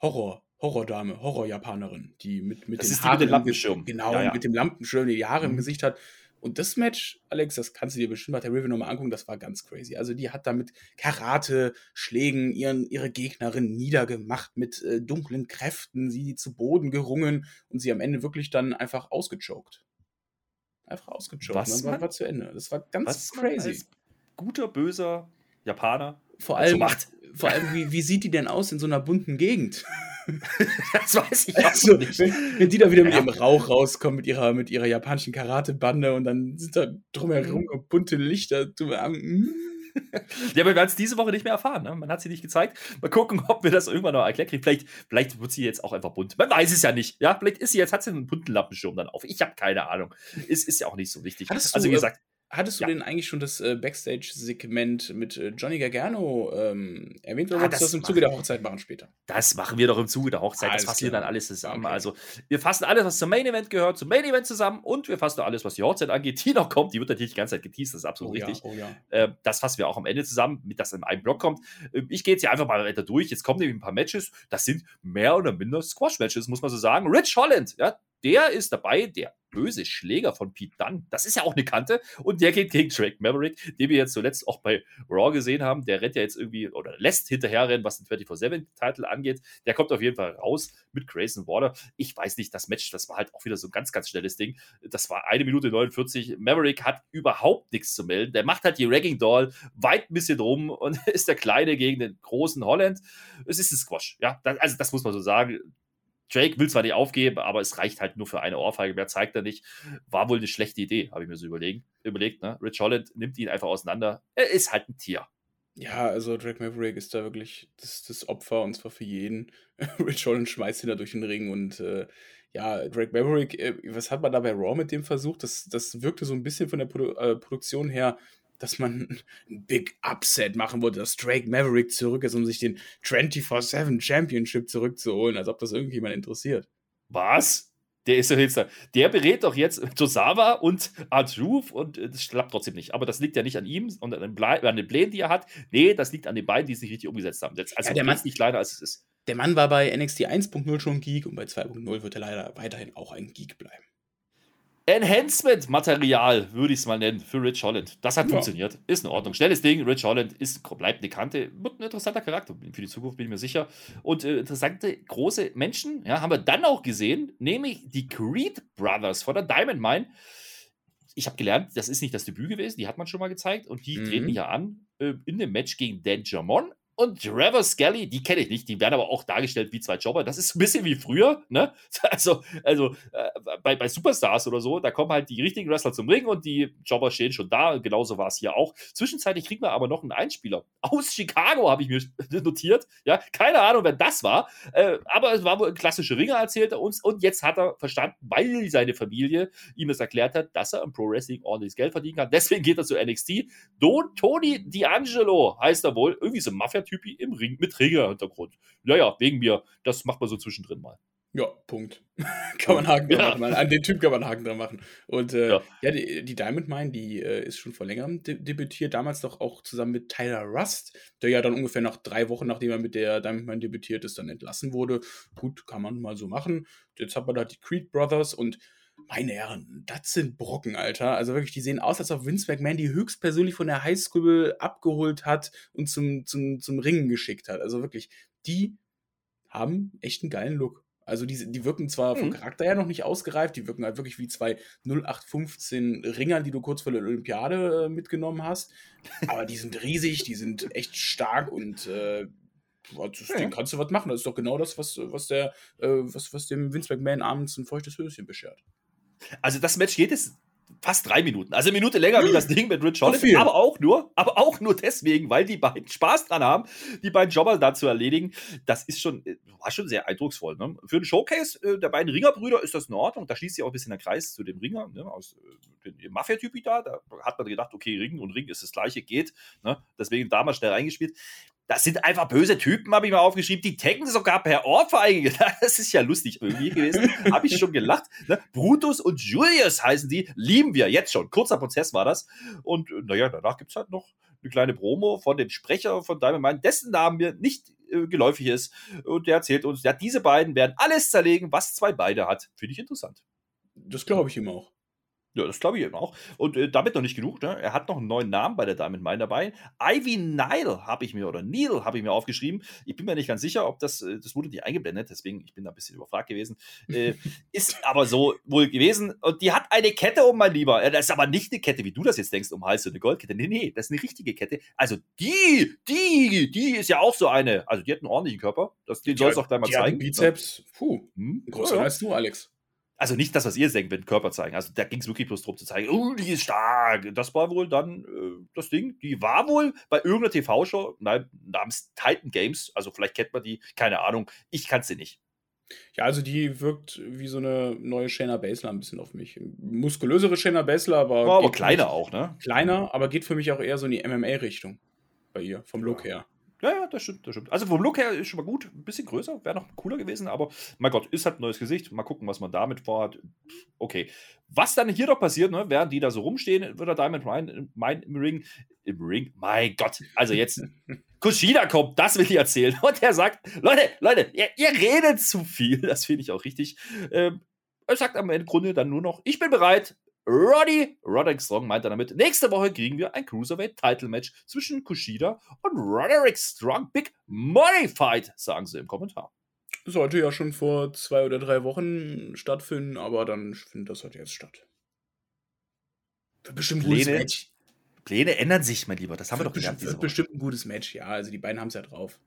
Horror, Horrordame, Horror-Japanerin, die mit, mit das den Haaren, mit dem Lampenschirm. Genau, ja, ja. mit dem Lampenschirm, die, die Haare mhm. im Gesicht hat. Und das Match, Alex, das kannst du dir bestimmt bei der River nochmal angucken, das war ganz crazy. Also die hat da mit Karate-Schlägen ihren, ihre Gegnerin niedergemacht, mit äh, dunklen Kräften, sie zu Boden gerungen und sie am Ende wirklich dann einfach ausgechoked. Einfach ausgechoked. Was und dann war, war zu Ende. Das war ganz Was crazy. Guter, böser Japaner. Vor allem, vor allem wie, wie sieht die denn aus in so einer bunten Gegend? Das weiß ich auch Also, nicht. wenn, wenn die da wieder mit Ja. ihrem Rauch rauskommen, mit ihrer, mit ihrer japanischen Karate-Bande und dann sind da drumherum Mhm. bunte Lichter. Du, ähm, Ja, aber wir werden es diese Woche nicht mehr erfahren. Ne? Man hat sie nicht gezeigt. Mal gucken, ob wir das irgendwann noch erklärt kriegen. Vielleicht, vielleicht wird sie jetzt auch einfach bunt. Man weiß es ja nicht. Ja, vielleicht ist sie jetzt, hat sie einen bunten Lappenschirm dann auf. Ich habe keine Ahnung. Ist, ist ja auch nicht so wichtig. Hattest also, du, wie äh, gesagt, Hattest du Ja. denn eigentlich schon das äh, Backstage-Segment mit äh, Johnny Gargano ähm, erwähnt oder Ah, das das im Zuge der Hochzeit machen später? das machen wir doch im Zuge der Hochzeit. Alles das fassen wir dann alles zusammen. Okay. Also, wir fassen alles, was zum Main Event gehört, zum Main Event zusammen und wir fassen alles, was die Hochzeit angeht, die noch kommt. Die wird natürlich die ganze Zeit geteased, das ist absolut richtig. ja, oh ja. Äh, das fassen wir auch am Ende zusammen, mit das in einem Block kommt. Äh, ich gehe jetzt hier einfach mal weiter durch. Jetzt kommen nämlich ein paar Matches. Das sind mehr oder minder Squash-Matches, muss man so sagen. Rich Holland, ja, der ist dabei, der böse Schläger von Pete Dunne. Das ist ja auch eine Kante. Und der geht gegen Drake Maverick, den wir jetzt zuletzt auch bei Raw gesehen haben. Der rennt ja jetzt irgendwie oder lässt hinterherrennen, was den 24-7-Titel angeht. Der kommt auf jeden Fall raus mit Grayson Waller. Ich weiß nicht, das Match, das war halt auch wieder so ein ganz, ganz schnelles Ding. Das war eine Minute 49. Maverick hat überhaupt nichts zu melden. Der macht halt die Ragging Doll weit ein bisschen rum und ist der Kleine gegen den großen Holland. Es ist ein Squash. Ja, das, also das muss man so sagen. Drake will zwar nicht aufgeben, aber es reicht halt nur für eine Ohrfeige. Mehr zeigt er nicht. War wohl eine schlechte Idee, habe ich mir so überlegen, überlegt. Ne? Rich Holland nimmt ihn einfach auseinander. Er ist halt ein Tier. Ja, also Drake Maverick ist da wirklich das, das Opfer und zwar für jeden. Rich Holland schmeißt ihn da durch den Ring und äh, ja, Drake Maverick, äh, was hat man da bei Raw mit dem versucht? Das, das wirkte so ein bisschen von der Produ äh, Produktion her, dass man ein Big Upset machen wollte, dass Drake Maverick zurück ist, um sich den 24-7 Championship zurückzuholen, als ob das irgendjemand interessiert. Was? Der ist doch jetzt da. Der berät doch jetzt Tosawa und Artruth und äh, das klappt trotzdem nicht. Aber das liegt ja nicht an ihm und an den, Ble an den Plänen, die er hat. Nee, das liegt an den beiden, die es nicht richtig umgesetzt haben. Also Ja, der Mann- nicht kleiner als es ist. Der Mann war bei NXT 1.0 schon ein Geek und bei 2.0 wird er leider weiterhin auch ein Geek bleiben. Enhancement-Material, würde ich es mal nennen, für Rich Holland. Das hat Ja. funktioniert. Ist in Ordnung. Schnelles Ding. Rich Holland ist, bleibt eine Kante. Wird ein interessanter Charakter. Für die Zukunft bin ich mir sicher. Und äh, interessante, große Menschen ja, haben wir dann auch gesehen, nämlich die Creed Brothers von der Diamond Mine. Ich habe gelernt, das ist nicht das Debüt gewesen, die hat man schon mal gezeigt. Und die Mhm. treten hier an äh, in dem Match gegen Dan Jamon und Trevor Skelly, die kenne ich nicht, die werden aber auch dargestellt wie zwei Jobber. Das ist ein bisschen wie früher, ne? Also, also äh, bei, bei Superstars oder so, da kommen halt die richtigen Wrestler zum Ring und die Jobber stehen schon da. Genauso war es hier auch. Zwischenzeitlich kriegen wir aber noch einen Einspieler. Aus Chicago habe ich mir notiert. Ja, keine Ahnung, wer das war. Äh, aber es war wohl ein klassischer Ringer, erzählt er uns. Und jetzt hat er verstanden, weil seine Familie ihm das erklärt hat, dass er im Pro Wrestling ordentliches Geld verdienen kann. Deswegen geht er zu NXT. Don Tony D'Angelo heißt er wohl. Irgendwie so ein Mafia-Typi im Ring mit Träger-Hintergrund. Naja, wegen mir. Das macht man so zwischendrin mal. Ja, Punkt. kann man Haken dran Ja. machen. An den Typ kann man Haken dran machen. Und äh, ja. Ja. die, die Diamond Mine, die äh, ist schon vor längerem de debütiert, damals doch auch zusammen mit Tyler Rust, der ja dann ungefähr nach drei Wochen, nachdem er mit der Diamond Mine debütiert ist, dann entlassen wurde. Gut, kann man mal so machen. Jetzt hat man da die Creed Brothers und meine Herren, das sind Brocken, Alter. Also wirklich, die sehen aus, als ob Vince McMahon die höchstpersönlich von der Highschool abgeholt hat und zum, zum, zum Ringen geschickt hat. Also wirklich, die haben echt einen geilen Look. Also die, die wirken zwar vom Mhm. Charakter her noch nicht ausgereift, die wirken halt wirklich wie zwei 0815 Ringer, die du kurz vor der Olympiade äh, mitgenommen hast. Aber die sind riesig, die sind echt stark und äh, das, Ja. den kannst du was machen. Das ist doch genau das, was, was, der, äh, was, was dem Vince McMahon abends ein feuchtes Höschen beschert. Also das Match geht jetzt fast drei Minuten. Also eine Minute länger wie das Ding mit Rich Holland. Aber auch nur, aber auch nur deswegen, weil die beiden Spaß dran haben, die beiden Jobber da zu erledigen. Das ist schon, äh, war schon sehr eindrucksvoll. Ne? Für einen Showcase äh, der beiden Ringerbrüder ist das in Ordnung. Da schließt sich auch ein bisschen der Kreis zu dem Ringer, ne? aus äh, dem Mafia-Typi da. Da hat man gedacht, okay, Ring und Ring ist das gleiche, geht. Ne? Deswegen damals schnell reingespielt. Das sind einfach böse Typen, habe ich mal aufgeschrieben. Die taggen sogar per Ohrfeige. Das ist ja lustig irgendwie gewesen. habe ich schon gelacht. Ne? Brutus und Julius heißen die. Lieben wir jetzt schon. Kurzer Prozess war das. Und äh, naja, danach gibt es halt noch eine kleine Promo von dem Sprecher von Diamond Mine, dessen Namen mir nicht äh, geläufig ist. Und der erzählt uns, ja, diese beiden werden alles zerlegen, was zwei Beine hat. Finde ich interessant. Das glaube ich ihm auch. Ja, das glaube ich eben auch. Und äh, damit noch nicht genug. Ne? Er hat noch einen neuen Namen bei der Diamond Mine dabei. Ivy Nile habe ich mir, oder Neil habe ich mir aufgeschrieben. Ich bin mir nicht ganz sicher, ob das, äh, das wurde nicht eingeblendet, deswegen ich bin da ein bisschen überfragt gewesen. Äh, ist aber so wohl gewesen. Und die hat eine Kette um, mein Lieber. Das ist aber nicht eine Kette, wie du das jetzt denkst, um Hals so eine Goldkette. Nee, nee, das ist eine richtige Kette. Also die, die, die ist ja auch so eine. Also die hat einen ordentlichen Körper. Das, den soll es auch gleich mal zeigen. Bizeps, puh, hm? größer ja, ja. als du, Alex also nicht das, was ihr denkt, wenn Körper zeigen. Also da ging es wirklich bloß darum zu zeigen, oh, die ist stark. Das war wohl dann äh, das Ding. Die war wohl bei irgendeiner TV-Show namens Titan Games. Also vielleicht kennt man die, keine Ahnung. Ich kann sie nicht. Ja, also die wirkt wie so eine neue Shayna Baszler ein bisschen auf mich. Muskulösere Shayna Baszler, aber. Oh, aber kleiner auch, ne? Kleiner, aber geht für mich auch eher so in die MMA-Richtung bei ihr, vom Look her. Ja, ja, das stimmt, das stimmt. Also vom Look her ist schon mal gut, ein bisschen größer, wäre noch cooler gewesen, aber mein Gott, ist halt ein neues Gesicht. Mal gucken, was man damit vorhat. Okay. Was dann hier doch passiert, ne, während die da so rumstehen, wird der Diamond Ryan mein, im Ring, im Ring, mein Gott, also jetzt Kushida kommt, das will ich erzählen. Und er sagt, Leute, Leute, ihr, ihr redet zu viel. Das finde ich auch richtig. Ähm, er sagt am Ende Grunde dann nur noch, ich bin bereit, Roddy Roderick Strong meint er damit, nächste Woche kriegen wir ein Cruiserweight-Title-Match zwischen Kushida und Roderick Strong. Big Money Fight, sagen sie im Kommentar. Sollte ja schon vor zwei oder drei Wochen stattfinden, aber dann findet das halt jetzt statt. Wird bestimmt ein gutes Match. Pläne ändern sich, mein Lieber. Das haben wir doch gelernt. Wird bestimmt ein gutes Match, ja. Also die beiden haben es ja drauf.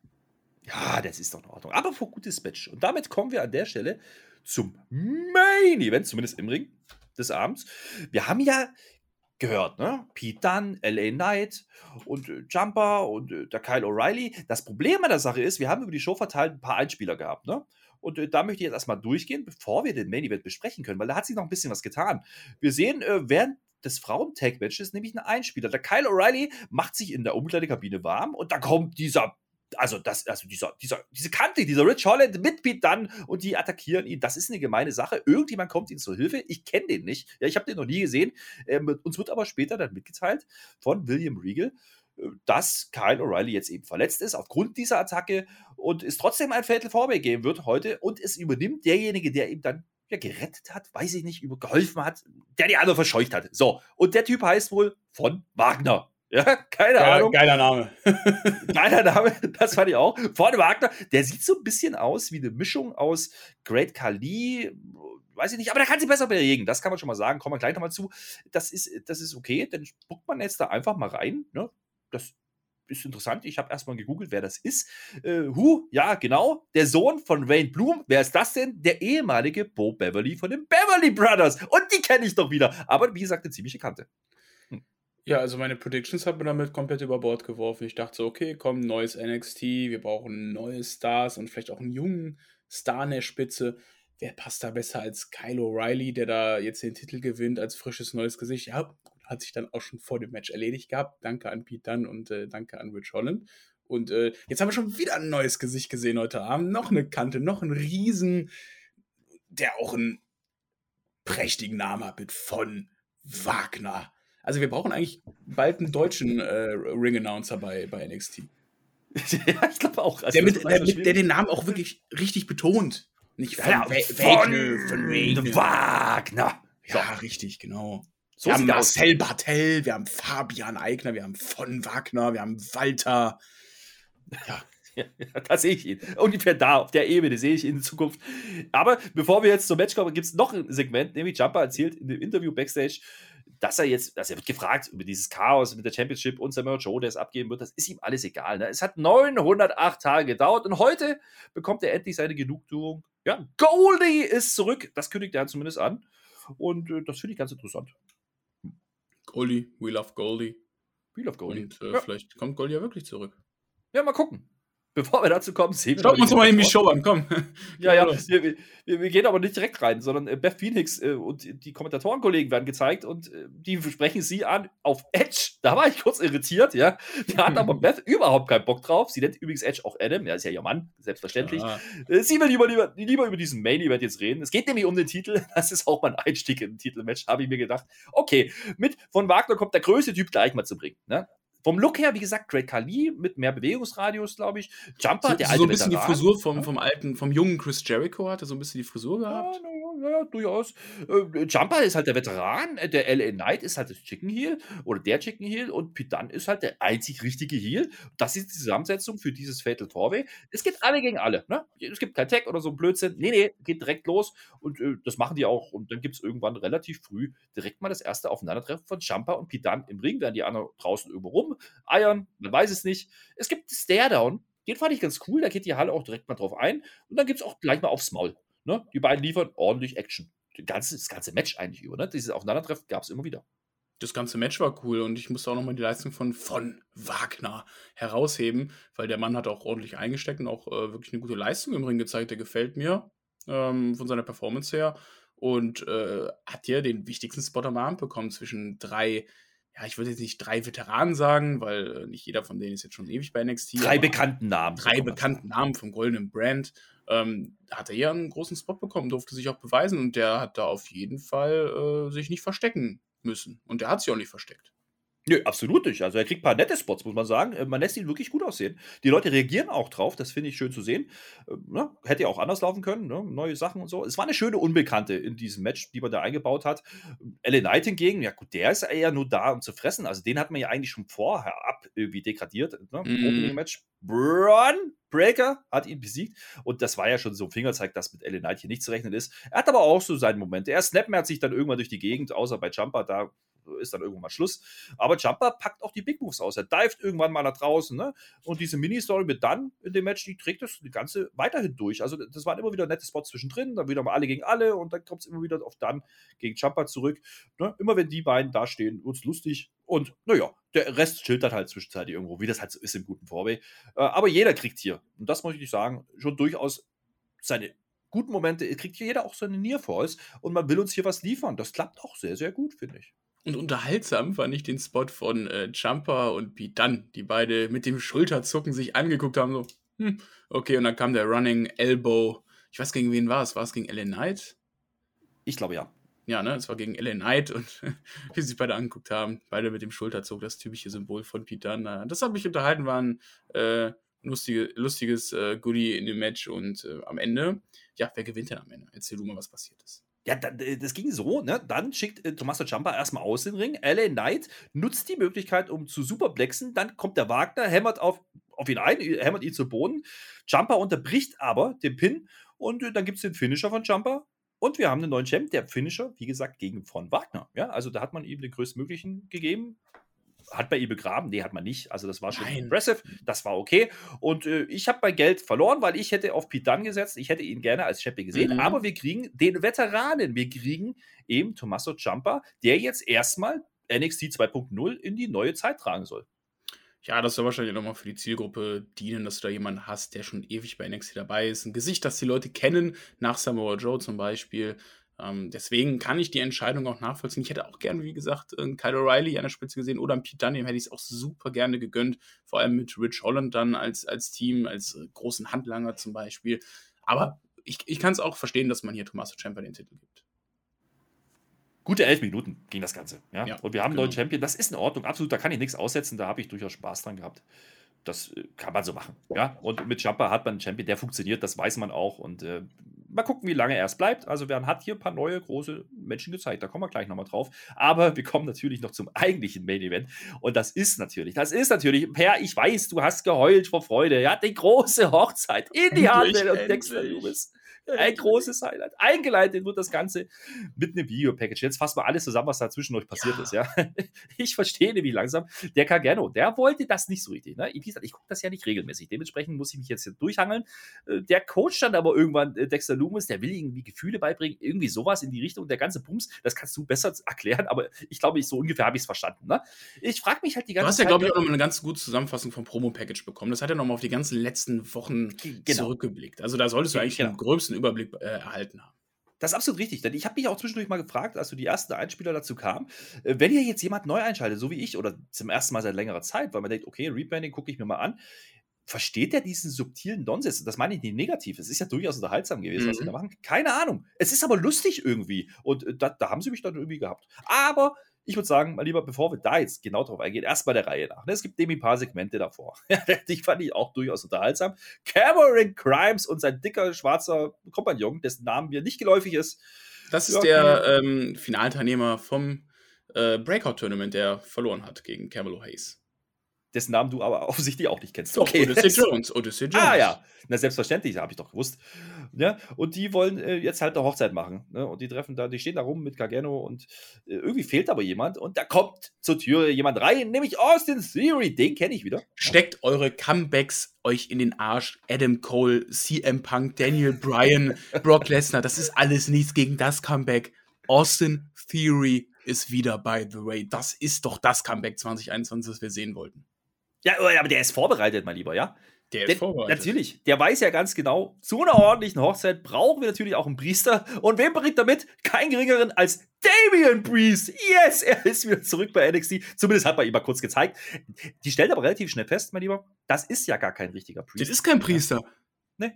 Ja, das ist doch in Ordnung. Aber vor gutes Match. Und damit kommen wir an der Stelle zum Main Event, zumindest im Ring des Abends. Wir haben ja gehört, ne? Pete Dunne, LA Knight und äh, Jumper und äh, der Kyle O'Reilly. Das Problem an der Sache ist, wir haben über die Show verteilt ein paar Einspieler gehabt, ne? Und äh, da möchte ich jetzt erstmal durchgehen, bevor wir den Main Event besprechen können, weil da hat sich noch ein bisschen was getan. Wir sehen äh, während des Frauen-Tag-Matches nämlich einen Einspieler. Der Kyle O'Reilly macht sich in der Umkleidekabine warm und da kommt dieser also das, also dieser, dieser, diese Kante, dieser Rich Holland mit Pete dann und die attackieren ihn. Das ist eine gemeine Sache. Irgendjemand kommt ihnen zur Hilfe. Ich kenne den nicht. Ja, ich habe den noch nie gesehen. Ähm, uns wird aber später dann mitgeteilt von William Regal, äh, dass Kyle O'Reilly jetzt eben verletzt ist aufgrund dieser Attacke und es trotzdem ein Fatal Four geben wird heute und es übernimmt derjenige, der ihm dann ja, gerettet hat, weiß ich nicht, geholfen hat, der die andere verscheucht hat. So, und der Typ heißt wohl von Wagner. Ja, keine ja, Ahnung. Geiler Name. geiler Name, das fand ich auch. Vorne Wagner, der sieht so ein bisschen aus wie eine Mischung aus Great Kali, weiß ich nicht, aber der kann sich besser bewegen, das kann man schon mal sagen. Kommen wir gleich nochmal zu. Das ist, das ist okay, dann spuckt man jetzt da einfach mal rein. Ne? Das ist interessant. Ich habe erstmal gegoogelt, wer das ist. Äh, Hu, ja, genau. Der Sohn von Wayne Bloom. Wer ist das denn? Der ehemalige Bo Beverly von den Beverly Brothers. Und die kenne ich doch wieder. Aber wie gesagt, eine ziemliche Kante. Ja, also meine Predictions hat man damit komplett über Bord geworfen. Ich dachte so, okay, komm, neues NXT, wir brauchen neue Stars und vielleicht auch einen jungen Star in der Spitze. Wer passt da besser als Kyle O'Reilly, der da jetzt den Titel gewinnt, als frisches neues Gesicht? Ja, hat sich dann auch schon vor dem Match erledigt gehabt. Danke an Pete Dunn und äh, danke an Rich Holland. Und äh, jetzt haben wir schon wieder ein neues Gesicht gesehen heute Abend. Noch eine Kante, noch ein Riesen, der auch einen prächtigen Namen hat mit von Wagner. Also wir brauchen eigentlich bald einen deutschen äh, Ring-Announcer bei, bei NXT. ja, ich glaube auch. Also der, mit, der, mit, der, den Namen auch wirklich richtig betont. Nicht von, ja, Wagner, von, von Wagner. Ja, so. richtig, genau. So wir haben Marcel aus. Bartel, wir haben Fabian Eigner, wir haben von Wagner, wir haben Walter. Ja. Ja, da sehe ich ihn. Ungefähr da, auf der Ebene sehe ich ihn in Zukunft. Aber bevor wir jetzt zum Match kommen, gibt es noch ein Segment, nämlich Jumper erzählt in dem Interview Backstage, dass er jetzt, dass er wird gefragt über dieses Chaos mit der Championship und Samuel Joe, der es abgeben wird, das ist ihm alles egal. Ne? Es hat 908 Tage gedauert und heute bekommt er endlich seine Genugtuung. Ja, Goldie ist zurück. Das kündigt er zumindest an. Und äh, das finde ich ganz interessant. Goldie, we love Goldie. We love Goldie. Und äh, ja. vielleicht kommt Goldie ja wirklich zurück. Ja, mal gucken. Bevor wir dazu kommen, sehen wir Schauen wir uns mal in die Show an, komm. ja, ja, wir, wir, wir, gehen aber nicht direkt rein, sondern äh, Beth Phoenix äh, und die Kommentatorenkollegen werden gezeigt und äh, die sprechen sie an auf Edge. Da war ich kurz irritiert, ja. Da hat aber Beth überhaupt keinen Bock drauf. Sie nennt übrigens Edge auch Adam, ja, ist ja ihr Mann, selbstverständlich. Ja. Äh, sie will lieber, lieber, lieber über diesen Main-Event jetzt reden. Es geht nämlich um den Titel. Das ist auch mein Einstieg im Titelmatch, habe ich mir gedacht. Okay, mit von Wagner kommt der größte Typ gleich mal zu bringen. Ne? Vom Look her, wie gesagt, Great Khali mit mehr Bewegungsradius, glaube ich. Jumper, so, der alte So ein bisschen Veteran. die Frisur vom, vom alten, vom jungen Chris Jericho hatte so ein bisschen die Frisur gehabt. Ja, ja, durchaus. Äh, Jumper ist halt der Veteran, äh, der LA Knight ist halt das Chicken Heel oder der Chicken Heel und Pidan ist halt der einzig richtige Heel. Das ist die Zusammensetzung für dieses Fatal Four-Way. Es geht alle gegen alle. Ne? Es gibt kein Tag oder so ein Blödsinn. Nee, nee, geht direkt los und äh, das machen die auch. Und dann gibt es irgendwann relativ früh direkt mal das erste Aufeinandertreffen von Jumper und Pidan im Ring, während die anderen draußen irgendwo rum eiern. Man weiß es nicht. Es gibt Stare-Down. Den fand ich ganz cool. Da geht die Halle auch direkt mal drauf ein. Und dann gibt es auch gleich mal aufs Maul. Ne? Die beiden liefern ordentlich Action. Das ganze, das ganze Match eigentlich über. Ne? Dieses Aufeinandertreffen gab es immer wieder. Das ganze Match war cool und ich musste auch nochmal die Leistung von, von Wagner herausheben, weil der Mann hat auch ordentlich eingesteckt und auch äh, wirklich eine gute Leistung im Ring gezeigt. Der gefällt mir ähm, von seiner Performance her und äh, hat hier den wichtigsten Spot am Abend bekommen zwischen drei ja, ich würde jetzt nicht drei Veteranen sagen, weil äh, nicht jeder von denen ist jetzt schon ewig bei NXT. Drei bekannten Namen. Drei bekannten Namen vom goldenen Brand. Ähm, hat er ja einen großen Spot bekommen, durfte sich auch beweisen und der hat da auf jeden Fall äh, sich nicht verstecken müssen. Und der hat sich auch nicht versteckt. Nö, absolut nicht. Also er kriegt ein paar nette Spots, muss man sagen. Äh, man lässt ihn wirklich gut aussehen. Die Leute reagieren auch drauf, das finde ich schön zu sehen. Ne? Hätte ja auch anders laufen können, ne? neue Sachen und so. Es war eine schöne Unbekannte in diesem Match, die man da eingebaut hat. Ellen Knight hingegen, ja gut, der ist eher nur da, um zu fressen. Also den hat man ja eigentlich schon vorher ab irgendwie degradiert. Ne? Mm. Match. Braun Breaker hat ihn besiegt und das war ja schon so ein Fingerzeig, dass mit Ellen Knight hier nicht zu rechnen ist. Er hat aber auch so seinen Moment. Er snappt sich dann irgendwann durch die Gegend, außer bei Jumper, da ist dann irgendwann mal Schluss. Aber Jumper packt auch die Big Moves aus. Er dived irgendwann mal nach draußen. Ne? Und diese Mini-Story mit dann in dem Match, die trägt das die ganze weiterhin durch. Also das waren immer wieder nette Spots zwischendrin, dann wieder mal alle gegen alle und dann kommt es immer wieder auf dann gegen Jumper zurück. Ne? Immer wenn die beiden da stehen, wird es lustig. Und naja, der Rest schildert halt zwischenzeitlich irgendwo, wie das halt so ist im guten Vorway. Äh, aber jeder kriegt hier, und das muss ich sagen, schon durchaus seine guten Momente, kriegt hier jeder auch seine Nearfalls und man will uns hier was liefern. Das klappt auch sehr, sehr gut, finde ich. Und unterhaltsam fand ich den Spot von äh, Jumper und Pete Dunn, die beide mit dem Schulterzucken sich angeguckt haben, so, hm, okay, und dann kam der Running Elbow. Ich weiß, gegen wen war es? War es gegen Ellen Knight? Ich glaube ja. Ja, ne, es war gegen Ellen Knight und wie sie sich beide angeguckt haben, beide mit dem Schulterzug, das typische Symbol von Pete Dunn. Das hat mich unterhalten, war ein äh, lustige, lustiges äh, Goodie in dem Match und äh, am Ende, ja, wer gewinnt denn am Ende? Erzähl du mal, was passiert ist. Ja, das ging so, ne? Dann schickt äh, Tommaso Ciampa erstmal aus den Ring. LA Knight nutzt die Möglichkeit, um zu superblexen. Dann kommt der Wagner, hämmert auf, auf ihn ein, hämmert ihn zu Boden. Ciampa unterbricht aber den Pin und äh, dann gibt es den Finisher von Ciampa. Und wir haben einen neuen Champ, der Finisher, wie gesagt, gegen von Wagner. Ja, also da hat man ihm den größtmöglichen gegeben hat bei ihr begraben? Nee, hat man nicht. Also das war schon Nein. impressive. Das war okay. Und äh, ich habe bei Geld verloren, weil ich hätte auf Pete Dunne gesetzt. Ich hätte ihn gerne als Champion gesehen. Mhm. Aber wir kriegen den Veteranen. Wir kriegen eben Tommaso Ciampa, der jetzt erstmal NXT 2.0 in die neue Zeit tragen soll. Ja, das soll wahrscheinlich nochmal für die Zielgruppe dienen, dass du da jemanden hast, der schon ewig bei NXT dabei ist. Ein Gesicht, das die Leute kennen, nach Samoa Joe zum Beispiel. Ähm, deswegen kann ich die Entscheidung auch nachvollziehen. Ich hätte auch gerne, wie gesagt, einen Kyle O'Reilly an der Spitze gesehen oder einen Pete Dunne, dem hätte ich es auch super gerne gegönnt. Vor allem mit Rich Holland dann als, als Team, als äh, großen Handlanger zum Beispiel. Aber ich, ich kann es auch verstehen, dass man hier Tommaso Ciampa den Titel gibt. Gute elf Minuten ging das Ganze. Ja? ja und wir haben einen genau. neuen Champion. Das ist in Ordnung, absolut. Da kann ich nichts aussetzen. Da habe ich durchaus Spaß dran gehabt das äh, kann man so machen. Ja? Und mit Jumper hat man einen Champion, der funktioniert, das weiß man auch. Und äh, mal gucken, wie lange er es bleibt. Also, man hat hier ein paar neue große Menschen gezeigt. Da kommen wir gleich nochmal drauf. Aber wir kommen natürlich noch zum eigentlichen Main Event. Und das ist natürlich, das ist natürlich, Per, ich weiß, du hast geheult vor Freude. Ja, die große Hochzeit in die Handel und Dexter Lewis. Ein großes Highlight. Eingeleitet wird das Ganze mit einem Video-Package. Jetzt fassen wir alles zusammen, was da zwischendurch passiert ja. ist. Ja? Ich verstehe wie langsam. Der Kageno, der wollte das nicht so richtig. Ne? Wie gesagt, ich gucke das ja nicht regelmäßig. Dementsprechend muss ich mich jetzt hier durchhangeln. Äh, der Coach dann aber irgendwann, äh, Dexter Loomis, der will irgendwie Gefühle beibringen, irgendwie sowas in die Richtung. Der ganze Bums, das kannst du besser erklären, aber ich glaube, ich so ungefähr habe ich es verstanden. Ne? Ich frage mich halt die ganze Zeit. Du hast ja, glaube ich, auch nochmal eine ganz gute Zusammenfassung vom Promo-Package bekommen. Das hat ja nochmal auf die ganzen letzten Wochen genau. zurückgeblickt. Also da solltest du eigentlich genau. den gröbsten Überblick äh, erhalten haben. Das ist absolut richtig, denn ich habe mich auch zwischendurch mal gefragt, als so die ersten Einspieler dazu kamen, äh, wenn ihr jetzt jemand neu einschaltet, so wie ich, oder zum ersten Mal seit längerer Zeit, weil man denkt, okay, Rebranding gucke ich mir mal an, versteht er diesen subtilen Nonsens? Das meine ich nicht negativ. Es ist ja durchaus unterhaltsam gewesen, mhm. was sie da machen. Keine Ahnung. Es ist aber lustig irgendwie. Und äh, da, da haben sie mich dann irgendwie gehabt. Aber ich würde sagen, mal lieber, bevor wir da jetzt genau drauf eingehen, erstmal der Reihe nach. Ne? Es gibt nämlich ein paar Segmente davor. die fand ich auch durchaus unterhaltsam. Cameron Crimes und sein dicker schwarzer Kompagnon, dessen Namen mir nicht geläufig ist, Das ist Ja, der ähm, Finalteilnehmer vom äh, Breakout-Tournament, der verloren hat gegen Camelo Hayes. Dessen Namen du aber offensichtlich auch nicht kennst. Doch, Odyssey Jones. Odyssey Jones. Ah ja, na selbstverständlich, habe ich doch gewusst. Ja, und die wollen äh, jetzt halt eine Hochzeit machen. Ne? Und die treffen da, die stehen da rum mit Gargano und äh, irgendwie fehlt aber jemand. Und da kommt zur Tür jemand rein, nämlich Austin Theory. Den kenne ich wieder. Steckt eure Comebacks euch in den Arsch. Adam Cole, CM Punk, Daniel Bryan, Brock Lesnar. Das ist alles nichts gegen das Comeback. Austin Theory ist wieder by the way. Das ist doch das Comeback 2021, das wir sehen wollten. Ja, aber der ist vorbereitet, mein Lieber, ja? Der Der, natürlich, der weiß ja ganz genau, zu einer ordentlichen Hochzeit brauchen wir natürlich auch einen Priester. Und wen bringt er mit? Kein geringeren als Damian Priest. Yes, er ist wieder zurück bei NXT. Zumindest hat man ihm mal kurz gezeigt. Die stellt aber relativ schnell fest, mein Lieber, das ist ja gar kein richtiger Priest. Das ist kein Priester. Nee.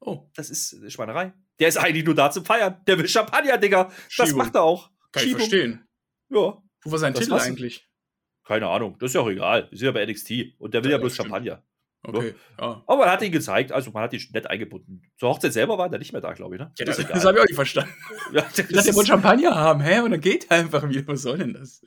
Oh, Das ist Schweinerei. Der ist eigentlich nur da zum Feiern. Der will Champagner, Digga. Das Schiebung. macht er auch. kann ich Schiebung. verstehen. Ja, Wo war sein Das Titel eigentlich? Keine Ahnung. Das ist ja auch egal. Wir sind ja bei NXT. Und der will Ja, ja bloß stimmt. Champagner. Okay, ja. Aber man hat ihn gezeigt, also man hat ihn nett eingebunden. Zur Hochzeit selber war der nicht mehr da, glaube ich, ne? Ja, das, das habe ich auch nicht verstanden. Ja, Ich das dachte, er wollte ist, Champagner haben, hä? Und dann geht er einfach wieder. Was soll denn das?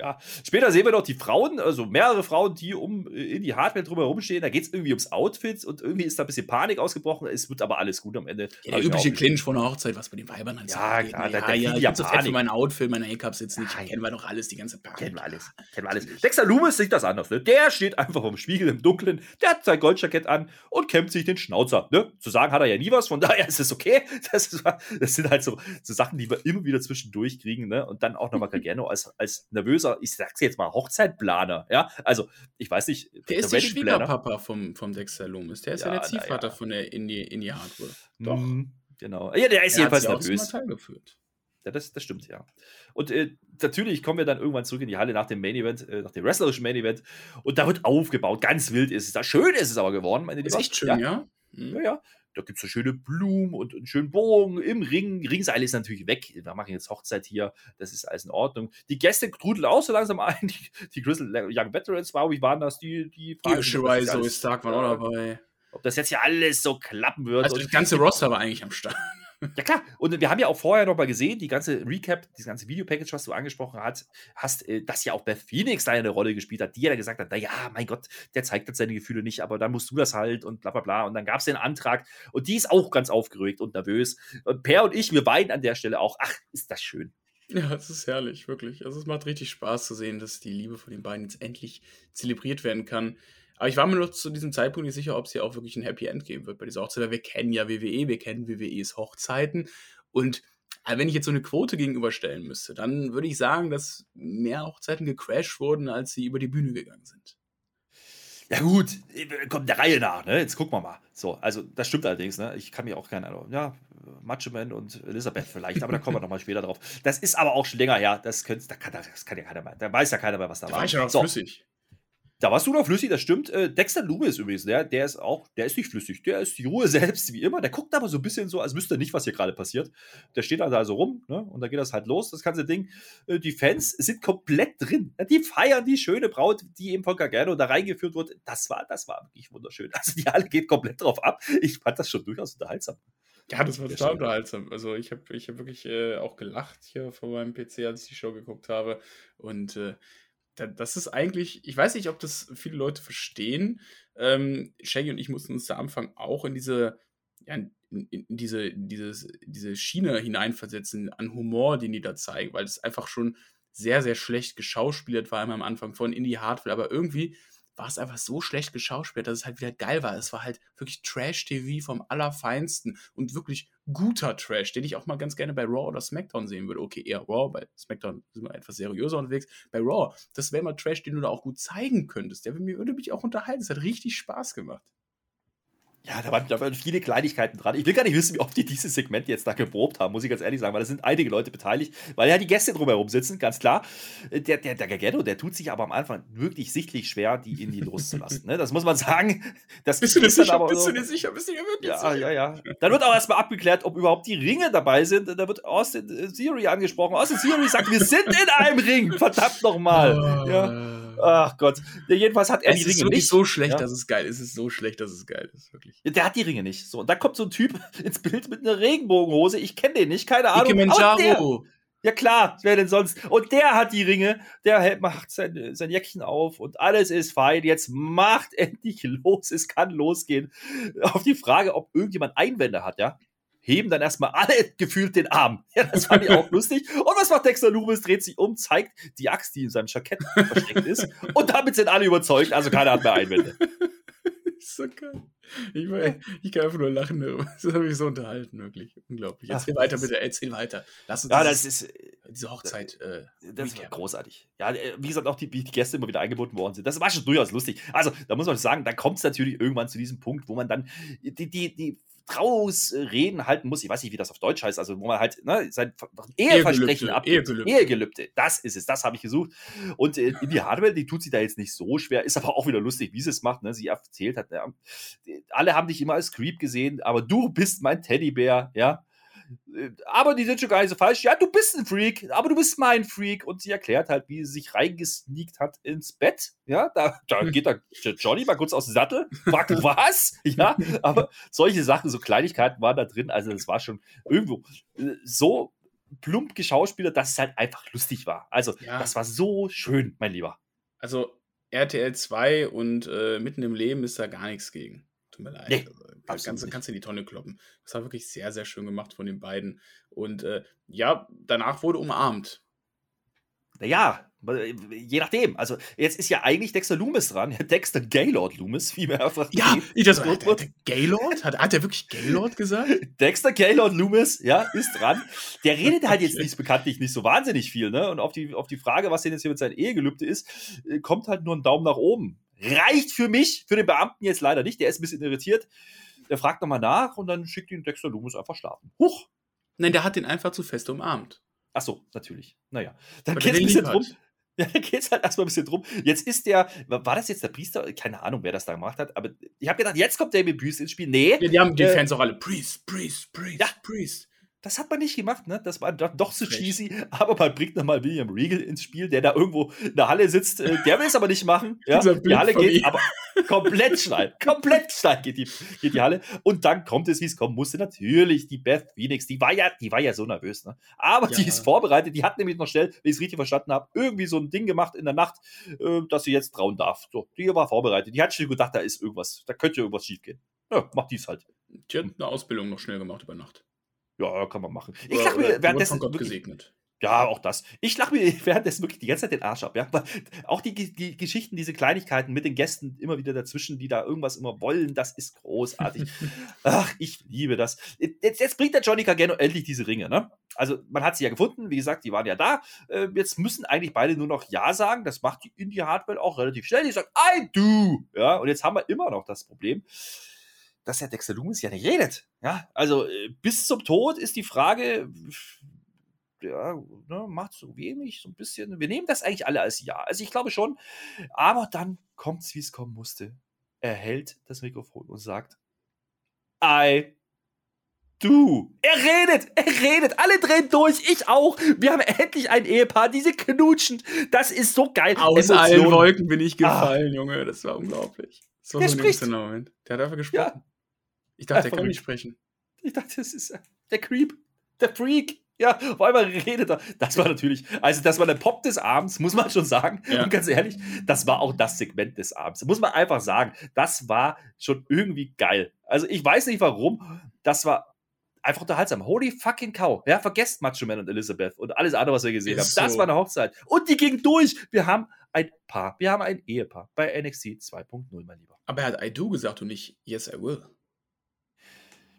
Ja. Später sehen wir noch die Frauen, also mehrere Frauen, die um äh, in die Hardware drumherum stehen. Da geht es irgendwie ums Outfit und irgendwie ist da ein bisschen Panik ausgebrochen. Es wird aber alles gut am Ende. Ja, der übliche Clinch vor einer Hochzeit, was bei den Weibern halt so Ja, abgeht, klar, ne? da- ja, da ja, ich bin so fett für mein Outfit, meine jetzt nicht. Nein. Kennen wir doch alles, die ganze Panik. Kennen wir alles. Kennen wir alles. Dexter Loomis sieht das anders. Ne? Der steht einfach vom Spiegel im Dunkeln, der hat sein Goldjackett an und kämmt sich den Schnauzer. Ne? Zu sagen hat er ja nie was, von daher ist es okay. Das, ist, das sind halt so, so Sachen, die wir immer wieder zwischendurch kriegen. Ne? Und dann auch nochmal Gargano als, als nervöser, ich sag's jetzt mal, Hochzeitplaner. Ja, also ich weiß nicht. Der ist der Wedding Planner. Schwiegerpapa vom, vom Dexter Loomis. Der ist ja, Ja, der Ziehvater ja. von der Indie, Indie Hardware. Doch. Mhm, genau. Ja, der ist Er hat jedenfalls zum nervös. Ja, das, das stimmt, ja. Und äh, natürlich kommen wir dann irgendwann zurück in die Halle nach dem Main Event, äh, nach dem wrestlerischen Main Event. Und da wird aufgebaut. Ganz wild ist es. Da schön ist es aber geworden, meine Ist Lieber. echt schön, ja. ja? Ja, ja. Da gibt es so schöne Blumen und einen schönen Bogen im Ring. Ringseil ist natürlich weg. Wir machen jetzt Hochzeit hier. Das ist alles in Ordnung. Die Gäste trudeln auch so langsam ein. Die, die Grizzle Young Veterans, wow, wie waren das? Die, die fragen sich, ob das Shirai, jetzt so ist Stark waren auch dabei. Ob das jetzt hier alles so klappen wird. Also das ganze Roster war eigentlich am Start. Ja klar, und wir haben ja auch vorher noch mal gesehen, die ganze Recap, dieses ganze Videopackage, was du angesprochen hast, hast, äh, dass ja auch Beth Phoenix da eine Rolle gespielt hat, die ja gesagt hat, naja, mein Gott, der zeigt jetzt seine Gefühle nicht, aber dann musst du das halt und bla bla bla. Und dann gab es den Antrag und die ist auch ganz aufgeregt und nervös. Und Per und ich, wir beiden an der Stelle auch, ach, ist das schön. Ja, es ist herrlich, wirklich. Also es macht richtig Spaß zu sehen, dass die Liebe von den beiden jetzt endlich zelebriert werden kann. Aber ich war mir noch zu diesem Zeitpunkt nicht sicher, ob es hier auch wirklich ein Happy End geben wird bei dieser Hochzeit. Weil wir kennen ja WWE, wir kennen WWEs Hochzeiten. Und äh, wenn ich jetzt so eine Quote gegenüberstellen müsste, dann würde ich sagen, dass mehr Hochzeiten gecrashed wurden, als sie über die Bühne gegangen sind. Ja gut, äh, kommt der Reihe nach, ne? Jetzt gucken wir mal. So, also das stimmt allerdings, ne? Ich kann mir auch keine Ahnung. Ja, Macho Man und Elisabeth vielleicht, aber da kommen wir nochmal später drauf. Das ist aber auch schon länger her. Das, könnt, da kann, das kann ja keiner mehr. Da weiß ja keiner mehr, was da, Da war. war ich ja noch so, flüssig. Da warst du noch flüssig, das stimmt. Äh, Dexter Loomis übrigens, der, der ist auch, der ist nicht flüssig, der ist die Ruhe selbst, wie immer. Der guckt aber so ein bisschen so, als wüsste er nicht, was hier gerade passiert. Der steht dann da so rum, ne? Und dann geht das halt los, das ganze Ding. Äh, die Fans sind komplett drin. Die feiern die schöne Braut, die eben von Gargano da reingeführt wurde. Das war, das war wirklich wunderschön. Also die alle geht komplett drauf ab. Ich fand das schon durchaus unterhaltsam. Ja, das war total unterhaltsam. Also ich habe ich hab wirklich äh, auch gelacht hier vor meinem PC, als ich die Show geguckt habe. Und äh, das ist eigentlich, ich weiß nicht, ob das viele Leute verstehen. Ähm, Shaggy und ich mussten uns da am Anfang auch in diese, ja, in, in, diese, dieses, diese Schiene hineinversetzen an Humor, den die da zeigen, weil es einfach schon sehr, sehr schlecht geschauspielert war immer am Anfang von Indie Hardware, aber irgendwie war es einfach so schlecht geschauspielt, dass es halt wieder geil war. Es war halt wirklich Trash-TV vom Allerfeinsten und wirklich guter Trash, den ich auch mal ganz gerne bei Raw oder SmackDown sehen würde. Okay, eher Raw, bei SmackDown sind wir etwas seriöser unterwegs. Bei Raw, das wäre mal Trash, den du da auch gut zeigen könntest. Der würde mich- würde mich auch unterhalten. Es hat richtig Spaß gemacht. Ja, da waren, da waren viele Kleinigkeiten dran. Ich will gar nicht wissen, wie oft die dieses Segment jetzt da geprobt haben, muss ich ganz ehrlich sagen, weil da sind einige Leute beteiligt, weil ja die Gäste drumherum sitzen, ganz klar. Äh, Der, der, der Gargano, der tut sich aber am Anfang wirklich sichtlich schwer, die Indie loszulassen. Ne? Das muss man sagen. Das Bist du dir ist sicher? Bist so- du dir sicher? Bist du dir wirklich Ja, sicher? ja, ja. Dann wird auch erstmal abgeklärt, ob überhaupt die Ringe dabei sind. Da wird Austin äh, Theory angesprochen. Austin Theory sagt, wir sind in einem Ring. Verdammt nochmal. Ja. Ach Gott. Ja, jedenfalls hat er Es die ist Ringe wirklich nicht. so schlecht, Ja. dass es geil ist. Es ist so schlecht, dass es geil ist. Wirklich. Der hat die Ringe nicht. So, und da kommt so ein Typ ins Bild mit einer Regenbogenhose. Ich kenne den nicht, keine Ahnung. Kilimanjaro. Ja klar, wer denn sonst? Und der hat die Ringe, der hält, macht sein, sein Jäckchen auf und alles ist fein. Jetzt macht endlich los, es kann losgehen. Auf die Frage, ob irgendjemand Einwände hat, ja, heben dann erstmal alle gefühlt den Arm. Ja, das fand ich auch lustig. Und was macht Dexter Loomis? Dreht sich um, zeigt die Axt, die in seinem Jackett versteckt ist. Und damit sind alle überzeugt, also keiner hat mehr Einwände. So geil. Ich, ich, kann einfach nur lachen. Das hat mich so unterhalten, wirklich. Unglaublich. Erzähl Ach, weiter, bitte, erzähl weiter. Lass uns ja, das ist, äh, diese Hochzeit. Äh, das war großartig. Ja, äh, wie gesagt, auch die, die Gäste immer wieder eingebunden worden sind. Das war schon durchaus lustig. Also, da muss man sagen, da kommt es natürlich irgendwann zu diesem Punkt, wo man dann die, die, die Trauungsreden halten muss. Ich weiß nicht, wie das auf Deutsch heißt, also wo man halt ne, sein Eheversprechen ab. Ehegelübde. Ehegelübde. Das ist es, das habe ich gesucht. Und äh, die Hardware, die tut sich da jetzt nicht so schwer, ist aber auch wieder lustig, wie sie es macht. Ne? Sie erzählt hat, ja, alle haben dich immer als Creep gesehen, aber du bist mein Teddybär, ja aber die sind schon gar nicht so falsch. Ja, du bist ein Freak, aber du bist mein Freak. Und sie erklärt halt, wie sie sich reingesneakt hat ins Bett. Ja, da, da geht der Johnny mal kurz aus dem Sattel, fragt, was? Ja, aber solche Sachen, so Kleinigkeiten waren da drin. Also, das war schon irgendwo äh, so plump geschauspielert, dass es halt einfach lustig war. Also, ja. das war so schön, mein Lieber. Also, RTL 2 und äh, mitten im Leben ist da gar nichts gegen. Tut mir leid. Nee. Also, Ganze kannst du in die Tonne kloppen. Das war wirklich sehr, sehr schön gemacht von den beiden. Und äh, ja, danach wurde umarmt. Naja, je nachdem. Also, jetzt ist ja eigentlich Dexter Loomis dran. Dexter Gaylord Loomis, wie mir einfach. Ja, ich das hat, hat, hat Gaylord? Hat, hat er wirklich Gaylord gesagt? Dexter Gaylord Loomis, ja, ist dran. Der redet halt jetzt nicht bekanntlich nicht so wahnsinnig viel, ne? Und auf die, auf die Frage, was denn jetzt hier mit seinem Ehegelübde ist, äh, kommt halt nur ein Daumen nach oben. Reicht für mich, für den Beamten jetzt leider nicht. Der ist ein bisschen irritiert. Der fragt nochmal nach und dann schickt ihn Dexter Loomis einfach schlafen. Huch! Nein, der hat ihn einfach zu fest umarmt. Ach so, natürlich. Naja. Dann geht es ein bisschen drum. Ja, dann geht es halt erstmal ein bisschen drum. Jetzt ist der, war das jetzt der Priester? Keine Ahnung, wer das da gemacht hat, aber ich habe gedacht, jetzt kommt David Priest ins Spiel. Nee. Ja, die haben die äh, Fans auch alle Priest, Priest, Priest, ja. Priest. Das hat man nicht gemacht, ne? Das war doch so cheesy. Aber man bringt nochmal William Regal ins Spiel, der da irgendwo in der Halle sitzt. Äh, der will es aber nicht machen. Ja? Die Halle geht aber komplett steil. komplett steil geht die, geht die Halle. Und dann kommt es, wie es kommen musste. Natürlich die Beth Phoenix. Die war ja, die war ja so nervös, ne? Aber ja. die ist vorbereitet. Die hat nämlich noch schnell, wenn ich es richtig verstanden habe, irgendwie so ein Ding gemacht in der Nacht, äh, dass sie jetzt trauen darf. So, die war vorbereitet. Die hat schon gedacht, da ist irgendwas. Da könnte irgendwas schief gehen. Ja, macht dies halt. Die hat eine Ausbildung noch schnell gemacht über Nacht. Ja, kann man machen. Ich lache mir währenddessen. Gott wirklich, gesegnet. Ja, auch das. Ich lache mir währenddessen wirklich die ganze Zeit den Arsch ab. Ja? Auch die, die Geschichten, diese Kleinigkeiten mit den Gästen immer wieder dazwischen, die da irgendwas immer wollen, das ist großartig. Ach, ich liebe das. Jetzt, jetzt bringt der Johnny Gargano endlich diese Ringe. Ne? Also, man hat sie ja gefunden. Wie gesagt, die waren ja da. Äh, jetzt müssen eigentlich beide nur noch Ja sagen. Das macht die Indie Hardware auch relativ schnell. Die sagt, I do. Ja, und jetzt haben wir immer noch das Problem dass der Dexter Loomis ja nicht redet. Ja, also äh, bis zum Tod ist die Frage, ja, ne, macht so wenig, so ein bisschen. Wir nehmen das eigentlich alle als Ja. Also ich glaube schon, aber dann kommt es, wie es kommen musste. Er hält das Mikrofon und sagt, I Du, er redet, er redet, alle drehen durch, ich auch. Wir haben endlich ein Ehepaar, diese knutschen. Das ist so geil. Aus Emotionen. allen Wolken bin ich ah. gefallen, ah. Junge, das war unglaublich. Das war der so spricht. Moment. Der hat einfach gesprochen. Ja. Ich dachte, er kann nicht sprechen. Ich dachte, das ist äh, der Creep, der Freak. Ja, auf einmal redet er. Das war natürlich, also das war der Pop des Abends, muss man schon sagen. Ja. Und ganz ehrlich, das war auch das Segment des Abends. Muss man einfach sagen, das war schon irgendwie geil. Also ich weiß nicht warum, das war einfach unterhaltsam. Holy fucking cow. Ja, vergesst Macho Man und Elizabeth und alles andere, was wir gesehen Ist haben. Das so. war eine Hochzeit. Und die ging durch. Wir haben ein Paar. Wir haben ein Ehepaar bei NXT 2.0, mein Lieber. Aber er hat I do gesagt und nicht Yes, I will.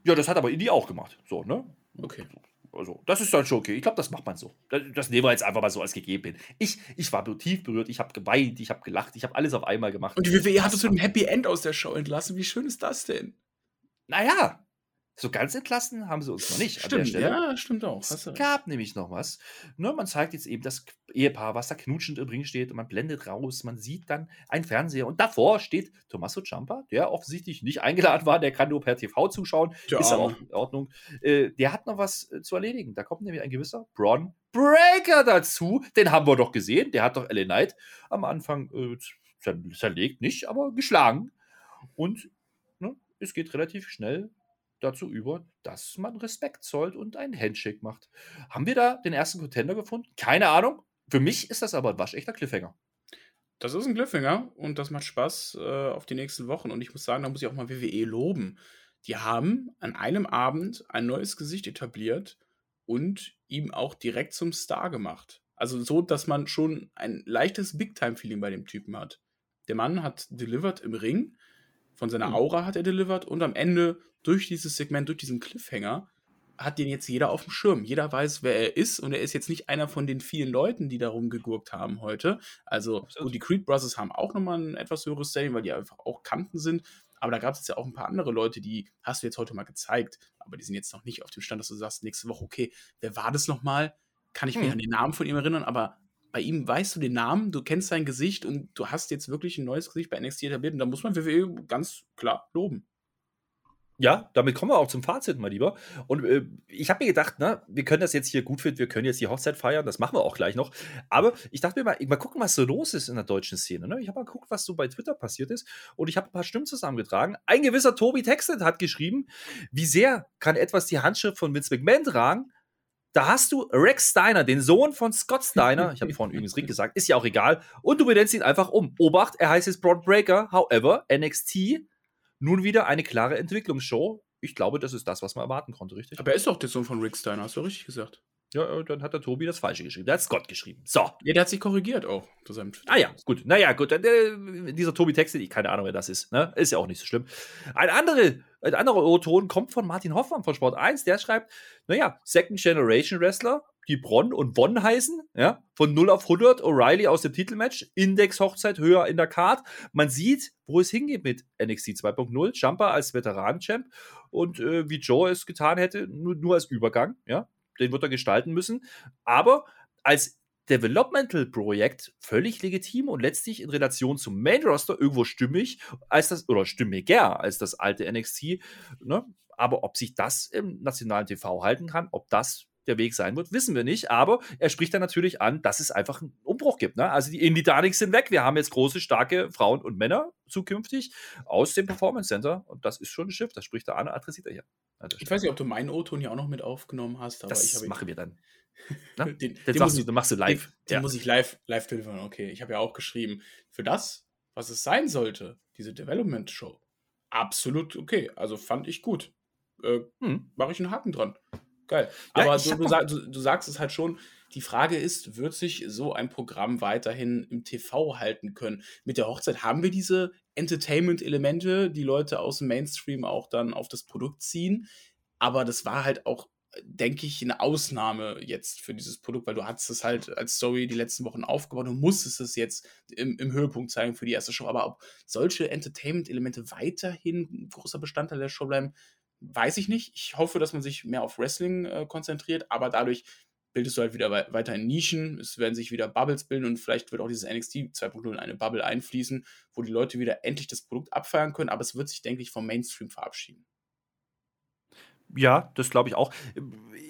Ja, das hat aber Indie auch gemacht. So, ne? Okay. Also, das ist dann schon okay. Ich glaube, das macht man so. Das, das, nehmen wir jetzt einfach mal so als gegeben hin. Ich, ich war tief berührt, ich habe geweint, ich habe gelacht, ich habe alles auf einmal gemacht. Und die WWE hat uns mit einem Happy End aus der Show entlassen. Wie schön ist das denn? Naja, so ganz entlassen haben sie uns noch nicht. Stimmt, ja, stimmt auch. Es gab nämlich noch was. Ne, man zeigt jetzt eben das Ehepaar, was da knutschend im Ring steht und man blendet raus. Man sieht dann einen Fernseher und davor steht Tommaso Ciampa, der offensichtlich nicht eingeladen war. Der kann nur per TV zuschauen. Ja. Ist aber auch in Ordnung. Äh, der hat noch was äh, zu erledigen. Da kommt nämlich ein gewisser Braun Breaker dazu. Den haben wir doch gesehen. Der hat doch LA Knight am Anfang äh, zerlegt, nicht, aber geschlagen. Und es geht relativ schnell dazu über, dass man Respekt zollt und einen Handshake macht. Haben wir da den ersten Contender gefunden? Keine Ahnung. Für mich ist das aber ein waschechter Cliffhanger. Das ist ein Cliffhanger und das macht Spaß äh, auf die nächsten Wochen. Und ich muss sagen, da muss ich auch mal WWE loben. Die haben an einem Abend ein neues Gesicht etabliert und ihm auch direkt zum Star gemacht. Also so, dass man schon ein leichtes Big-Time-Feeling bei dem Typen hat. Der Mann hat delivered im Ring, von seiner hm. Aura hat er delivered und am Ende durch dieses Segment, durch diesen Cliffhanger, hat den jetzt jeder auf dem Schirm. Jeder weiß, wer er ist und er ist jetzt nicht einer von den vielen Leuten, die darum gegurkt haben heute. Also, gut, die Creed Brothers haben auch nochmal ein etwas höheres Standing, weil die einfach auch Kanten sind. Aber da gab es jetzt ja auch ein paar andere Leute, die hast du jetzt heute mal gezeigt, aber die sind jetzt noch nicht auf dem Stand, dass du sagst, nächste Woche, okay, wer war das nochmal? Kann ich hm. mich an den Namen von ihm erinnern, aber bei ihm weißt du den Namen, du kennst sein Gesicht und du hast jetzt wirklich ein neues Gesicht bei NXT etabliert und da muss man WWE ganz klar loben. Ja, damit kommen wir auch zum Fazit, mal lieber. Und äh, ich habe mir gedacht, ne, wir können das jetzt hier gut finden, wir können jetzt die Hochzeit feiern, das machen wir auch gleich noch. Aber ich dachte mir mal, mal gucken, was so los ist in der deutschen Szene. Ne? Ich habe mal geguckt, was so bei Twitter passiert ist und ich habe ein paar Stimmen zusammengetragen. Ein gewisser Tobi Textet hat geschrieben, wie sehr kann etwas die Handschrift von Vince McMahon tragen? Da hast du Rex Steiner, den Sohn von Scott Steiner. Ich habe vorhin übrigens Rick gesagt, ist ja auch egal. Und du benennst ihn einfach um. Obacht, er heißt jetzt Broad Breaker. However, NXT nun wieder eine klare Entwicklungsshow. Ich glaube, das ist das, was man erwarten konnte, richtig? Aber er ist doch der Sohn von Rick Steiner, hast du richtig gesagt. Ja, dann hat der Tobi das Falsche geschrieben. Der hat Scott geschrieben. So. Ja, der hat sich korrigiert auch. Ah ja, gut. Naja, gut. Der, dieser Tobi Texte, ich keine Ahnung, wer das ist. Ne? Ist ja auch nicht so schlimm. Ein, andere, ein anderer O-Ton kommt von Martin Hoffmann von Sport 1. Der schreibt, naja, Second Generation Wrestler, die Bronn und Won heißen, ja, von 0 auf 100, O'Reilly aus dem Titelmatch, Index-Hochzeit höher in der Card. Man sieht, wo es hingeht mit NXT 2.0, Jumper als Veteran-Champ und äh, wie Joe es getan hätte, nur, nur als Übergang, ja, den wird er gestalten müssen, aber als Developmental-Projekt völlig legitim und letztlich in Relation zum Main-Roster irgendwo stimmig, als das, oder stimmiger als das alte NXT, ne? Aber ob sich das im nationalen TV halten kann, ob das der Weg sein wird, wissen wir nicht. Aber er spricht dann natürlich an, dass es einfach einen Umbruch gibt. Ne? Also die Indie-Darlings sind weg. Wir haben jetzt große, starke Frauen und Männer zukünftig aus dem Performance Center. Und das ist schon ein Schiff. Das spricht er an, adressiert er hier. Ich weiß nicht, ob du meinen O-Ton hier auch noch mit aufgenommen hast. Aber das ich machen wir dann. den, den, den sagst du, machst du live. Den, den ja. muss ich live, live deliveren. Okay, ich habe ja auch geschrieben, für das, was es sein sollte, diese Development-Show, absolut okay. Also fand ich gut. Äh, hm. Mache ich einen Haken dran. Geil. Ja, Aber du, du, sag, du, du, sagst es halt schon, die Frage ist, wird sich so ein Programm weiterhin im TV halten können? Mit der Hochzeit haben wir diese Entertainment-Elemente, die Leute aus dem Mainstream auch dann auf das Produkt ziehen. Aber das war halt auch, denke ich, eine Ausnahme jetzt für dieses Produkt, weil du hattest es halt als Story die letzten Wochen aufgebaut und musstest es jetzt im, im Höhepunkt zeigen für die erste Show. Aber ob solche Entertainment-Elemente weiterhin ein großer Bestandteil der Show bleiben, weiß ich nicht. Ich hoffe, dass man sich mehr auf Wrestling äh, konzentriert, aber dadurch bildest du halt wieder weiter in Nischen. Es werden sich wieder Bubbles bilden und vielleicht wird auch dieses NXT 2.0 in eine Bubble einfließen, wo die Leute wieder endlich das Produkt abfeiern können, aber es wird sich, denke ich, vom Mainstream verabschieden. Ja, das glaube ich auch.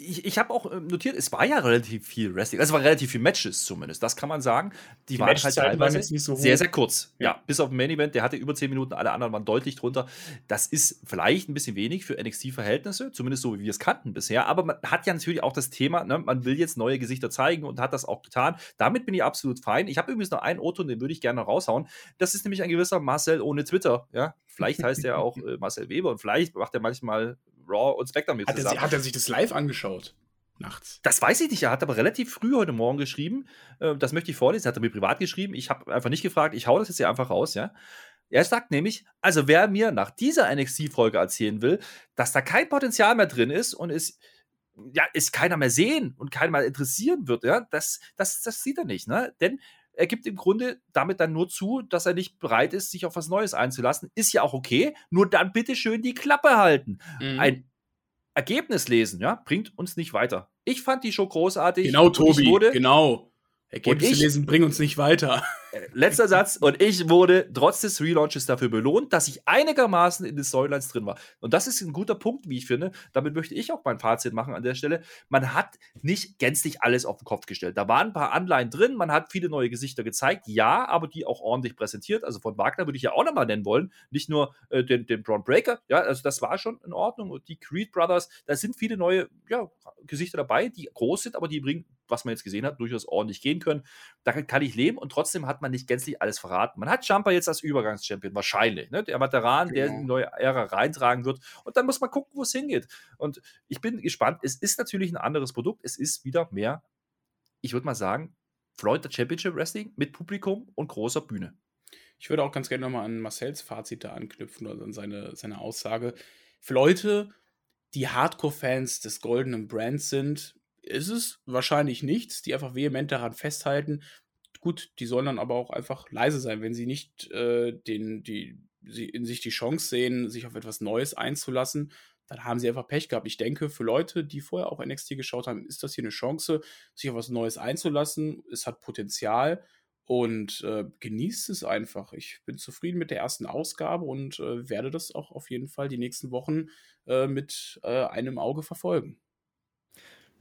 Ich, ich habe auch ähm, notiert, es war ja relativ viel Wrestling. Also es war relativ viel Matches zumindest. Das kann man sagen. Die, die waren halt teilweise so sehr, sehr kurz. Ja. ja. bis auf Main Event, der hatte über 10 Minuten, alle anderen waren deutlich drunter. Das ist vielleicht ein bisschen wenig für NXT-Verhältnisse, zumindest so wie wir es kannten bisher. Aber man hat ja natürlich auch das Thema, ne, man will jetzt neue Gesichter zeigen und hat das auch getan. Damit bin ich absolut fein. Ich habe übrigens noch einen Otto, den würde ich gerne raushauen. Das ist nämlich ein gewisser Marcel ohne Twitter. Ja, vielleicht heißt er auch äh, Marcel Weber und vielleicht macht er manchmal Raw und SmackDown mit hat zusammen. Er, hat er sich das live angeschaut? Nachts. Das weiß ich nicht. Er hat aber relativ früh heute Morgen geschrieben. Äh, das möchte ich vorlesen. Er hat er mir privat geschrieben. Ich habe einfach nicht gefragt. Ich hau das jetzt hier einfach raus, ja. Er sagt nämlich, also wer mir nach dieser NXT-Folge erzählen will, dass da kein Potenzial mehr drin ist und es ja, ist keiner mehr sehen und keiner mehr interessieren wird, ja, das, das, das sieht er nicht, ne? Denn er gibt im Grunde damit dann nur zu, dass er nicht bereit ist, sich auf was Neues einzulassen. Ist ja auch okay, nur dann bitte schön die Klappe halten. Mhm. Ein Ergebnis lesen, ja, bringt uns nicht weiter. Ich fand die Show großartig. Genau, Tobi, genau. Ergebnisse ich, lesen bringen uns nicht weiter. Äh, letzter Satz. Und ich wurde trotz des Relaunches dafür belohnt, dass ich einigermaßen in den Storylines drin war. Und das ist ein guter Punkt, wie ich finde. Damit möchte ich auch mein Fazit machen an der Stelle. Man hat nicht gänzlich alles auf den Kopf gestellt. Da waren ein paar Anleihen drin, man hat viele neue Gesichter gezeigt, ja, aber die auch ordentlich präsentiert. Also von Wagner würde ich ja auch nochmal nennen wollen. Nicht nur äh, den, den Braun Breaker, ja, also das war schon in Ordnung. Und die Creed Brothers, da sind viele neue ja, Gesichter dabei, die groß sind, aber die bringen was man jetzt gesehen hat, durchaus ordentlich gehen können. Da kann ich leben und trotzdem hat man nicht gänzlich alles verraten. Man hat Jumper jetzt als Übergangschampion, wahrscheinlich. Ne? Der Veteran, genau. der in die neue Ära reintragen wird. Und dann muss man gucken, wo es hingeht. Und ich bin gespannt. Es ist natürlich ein anderes Produkt. Es ist wieder mehr, ich würde mal sagen, Florida Championship Wrestling mit Publikum und großer Bühne. Ich würde auch ganz gerne nochmal an Marcells Fazit da anknüpfen oder an seine, seine Aussage. Für Leute, die Hardcore-Fans des goldenen Brands sind, ist es wahrscheinlich nichts, die einfach vehement daran festhalten. Gut, die sollen dann aber auch einfach leise sein, wenn sie nicht äh, den, die, sie in sich die Chance sehen, sich auf etwas Neues einzulassen, dann haben sie einfach Pech gehabt. Ich denke, für Leute, die vorher auch NXT geschaut haben, ist das hier eine Chance, sich auf was Neues einzulassen. Es hat Potenzial und äh, genießt es einfach. Ich bin zufrieden mit der ersten Ausgabe und äh, werde das auch auf jeden Fall die nächsten Wochen äh, mit äh, einem Auge verfolgen.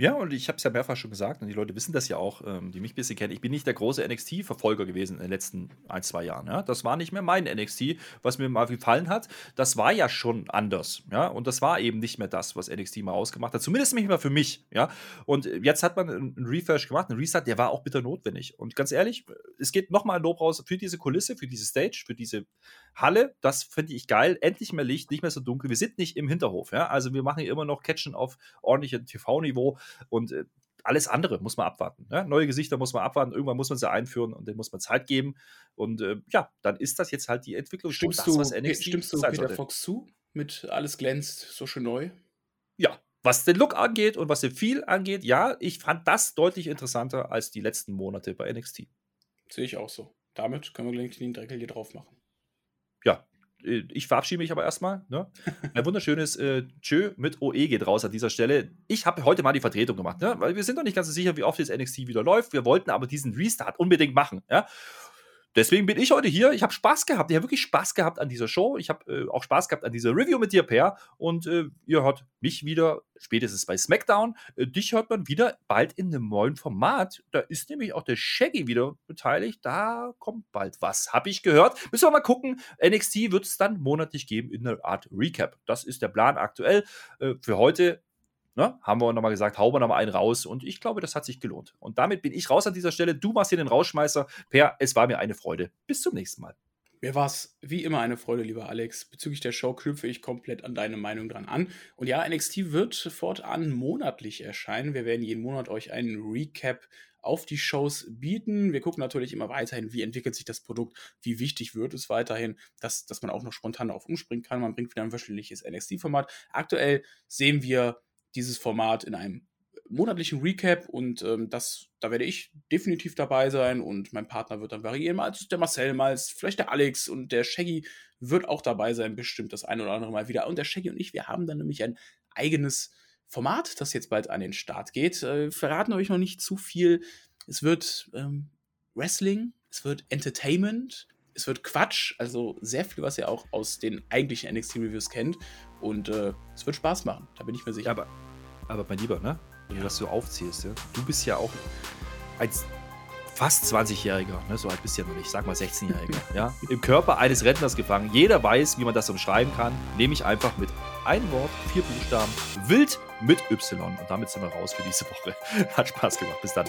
Ja, und ich habe es ja mehrfach schon gesagt, und die Leute wissen das ja auch, ähm, die mich ein bisschen kennen. Ich bin nicht der große NXT-Verfolger gewesen in den letzten ein, zwei Jahren. Ja? Das war nicht mehr mein NXT, was mir mal gefallen hat. Das war ja schon anders. Ja? Und das war eben nicht mehr das, was NXT mal ausgemacht hat. Zumindest nicht mehr für mich. Ja? Und jetzt hat man einen Refresh gemacht, einen Restart, der war auch bitter notwendig. Und ganz ehrlich, es geht nochmal ein Lob raus für diese Kulisse, für diese Stage, für diese Halle. Das finde ich geil. Endlich mehr Licht, nicht mehr so dunkel. Wir sind nicht im Hinterhof. Ja? Also wir machen hier immer noch Catchen auf ordentlichem TV-Niveau. Und äh, alles andere muss man abwarten. Ne? Neue Gesichter muss man abwarten, irgendwann muss man sie einführen und denen muss man Zeit geben. Und äh, ja, dann ist das jetzt halt die Entwicklung. Stimmst, das, du, was NXT stimmst du Peter sollte. Fox zu mit alles glänzt, so schön neu? Ja, was den Look angeht und was den Feel angeht, ja, ich fand das deutlich interessanter als die letzten Monate bei NXT. Sehe ich auch so. Damit können wir gleich den Deckel hier drauf machen. Ja, äh, ich verabschiede mich aber erstmal. Ne? Ein wunderschönes äh, Tschö mit OE geht raus an dieser Stelle. Ich habe heute mal die Vertretung gemacht, ne? weil wir sind noch nicht ganz so sicher, wie oft jetzt NXT wieder läuft. Wir wollten aber diesen Restart unbedingt machen. Ja? Deswegen bin ich heute hier. Ich habe Spaß gehabt. Ich habe wirklich Spaß gehabt an dieser Show. Ich habe äh, auch Spaß gehabt an dieser Review mit dir, Per. Und äh, ihr hört mich wieder spätestens bei SmackDown. Äh, dich hört man wieder bald in einem neuen Format. Da ist nämlich auch der Shaggy wieder beteiligt. Da kommt bald was, habe ich gehört. Müssen wir mal gucken. NXT wird es dann monatlich geben in einer Art Recap. Das ist der Plan aktuell. Äh, für heute Ne, haben wir nochmal gesagt, hauen wir nochmal einen raus. Und ich glaube, das hat sich gelohnt. Und damit bin ich raus an dieser Stelle. Du machst hier den Rausschmeißer. Per, es war mir eine Freude. Bis zum nächsten Mal. Mir war es wie immer eine Freude, lieber Alex. Bezüglich der Show knüpfe ich komplett an deine Meinung dran an. Und ja, NXT wird fortan monatlich erscheinen. Wir werden jeden Monat euch einen Recap auf die Shows bieten. Wir gucken natürlich immer weiterhin, wie entwickelt sich das Produkt, wie wichtig wird es weiterhin, dass, dass man auch noch spontan darauf umspringen kann. Man bringt wieder ein wöchentliches NXT-Format. Aktuell sehen wir dieses Format in einem monatlichen Recap und ähm, das, da werde ich definitiv dabei sein und mein Partner wird dann variieren. Mal ist der Marcel, mal ist vielleicht der Alex und der Shaggy wird auch dabei sein, bestimmt das eine oder andere Mal wieder. Und der Shaggy und ich, wir haben dann nämlich ein eigenes Format, das jetzt bald an den Start geht. Äh, verraten euch noch nicht zu viel. Es wird ähm, Wrestling, es wird Entertainment, es wird Quatsch, also sehr viel, was ihr auch aus den eigentlichen NXT-Reviews kennt. Und äh, es wird Spaß machen, da bin ich mir sicher. Aber, aber mein Lieber, ne? Wenn ja. du das so aufzählst, ja? du bist ja auch als fast 20-Jähriger, ne? so alt bist du ja noch nicht, sag mal 16-Jähriger, ja? im Körper eines Rentners gefangen. Jeder weiß, wie man das umschreiben kann. Nehme ich einfach mit einem Wort, vier Buchstaben, wild mit Y. Und damit sind wir raus für diese Woche. Hat Spaß gemacht. Bis dann.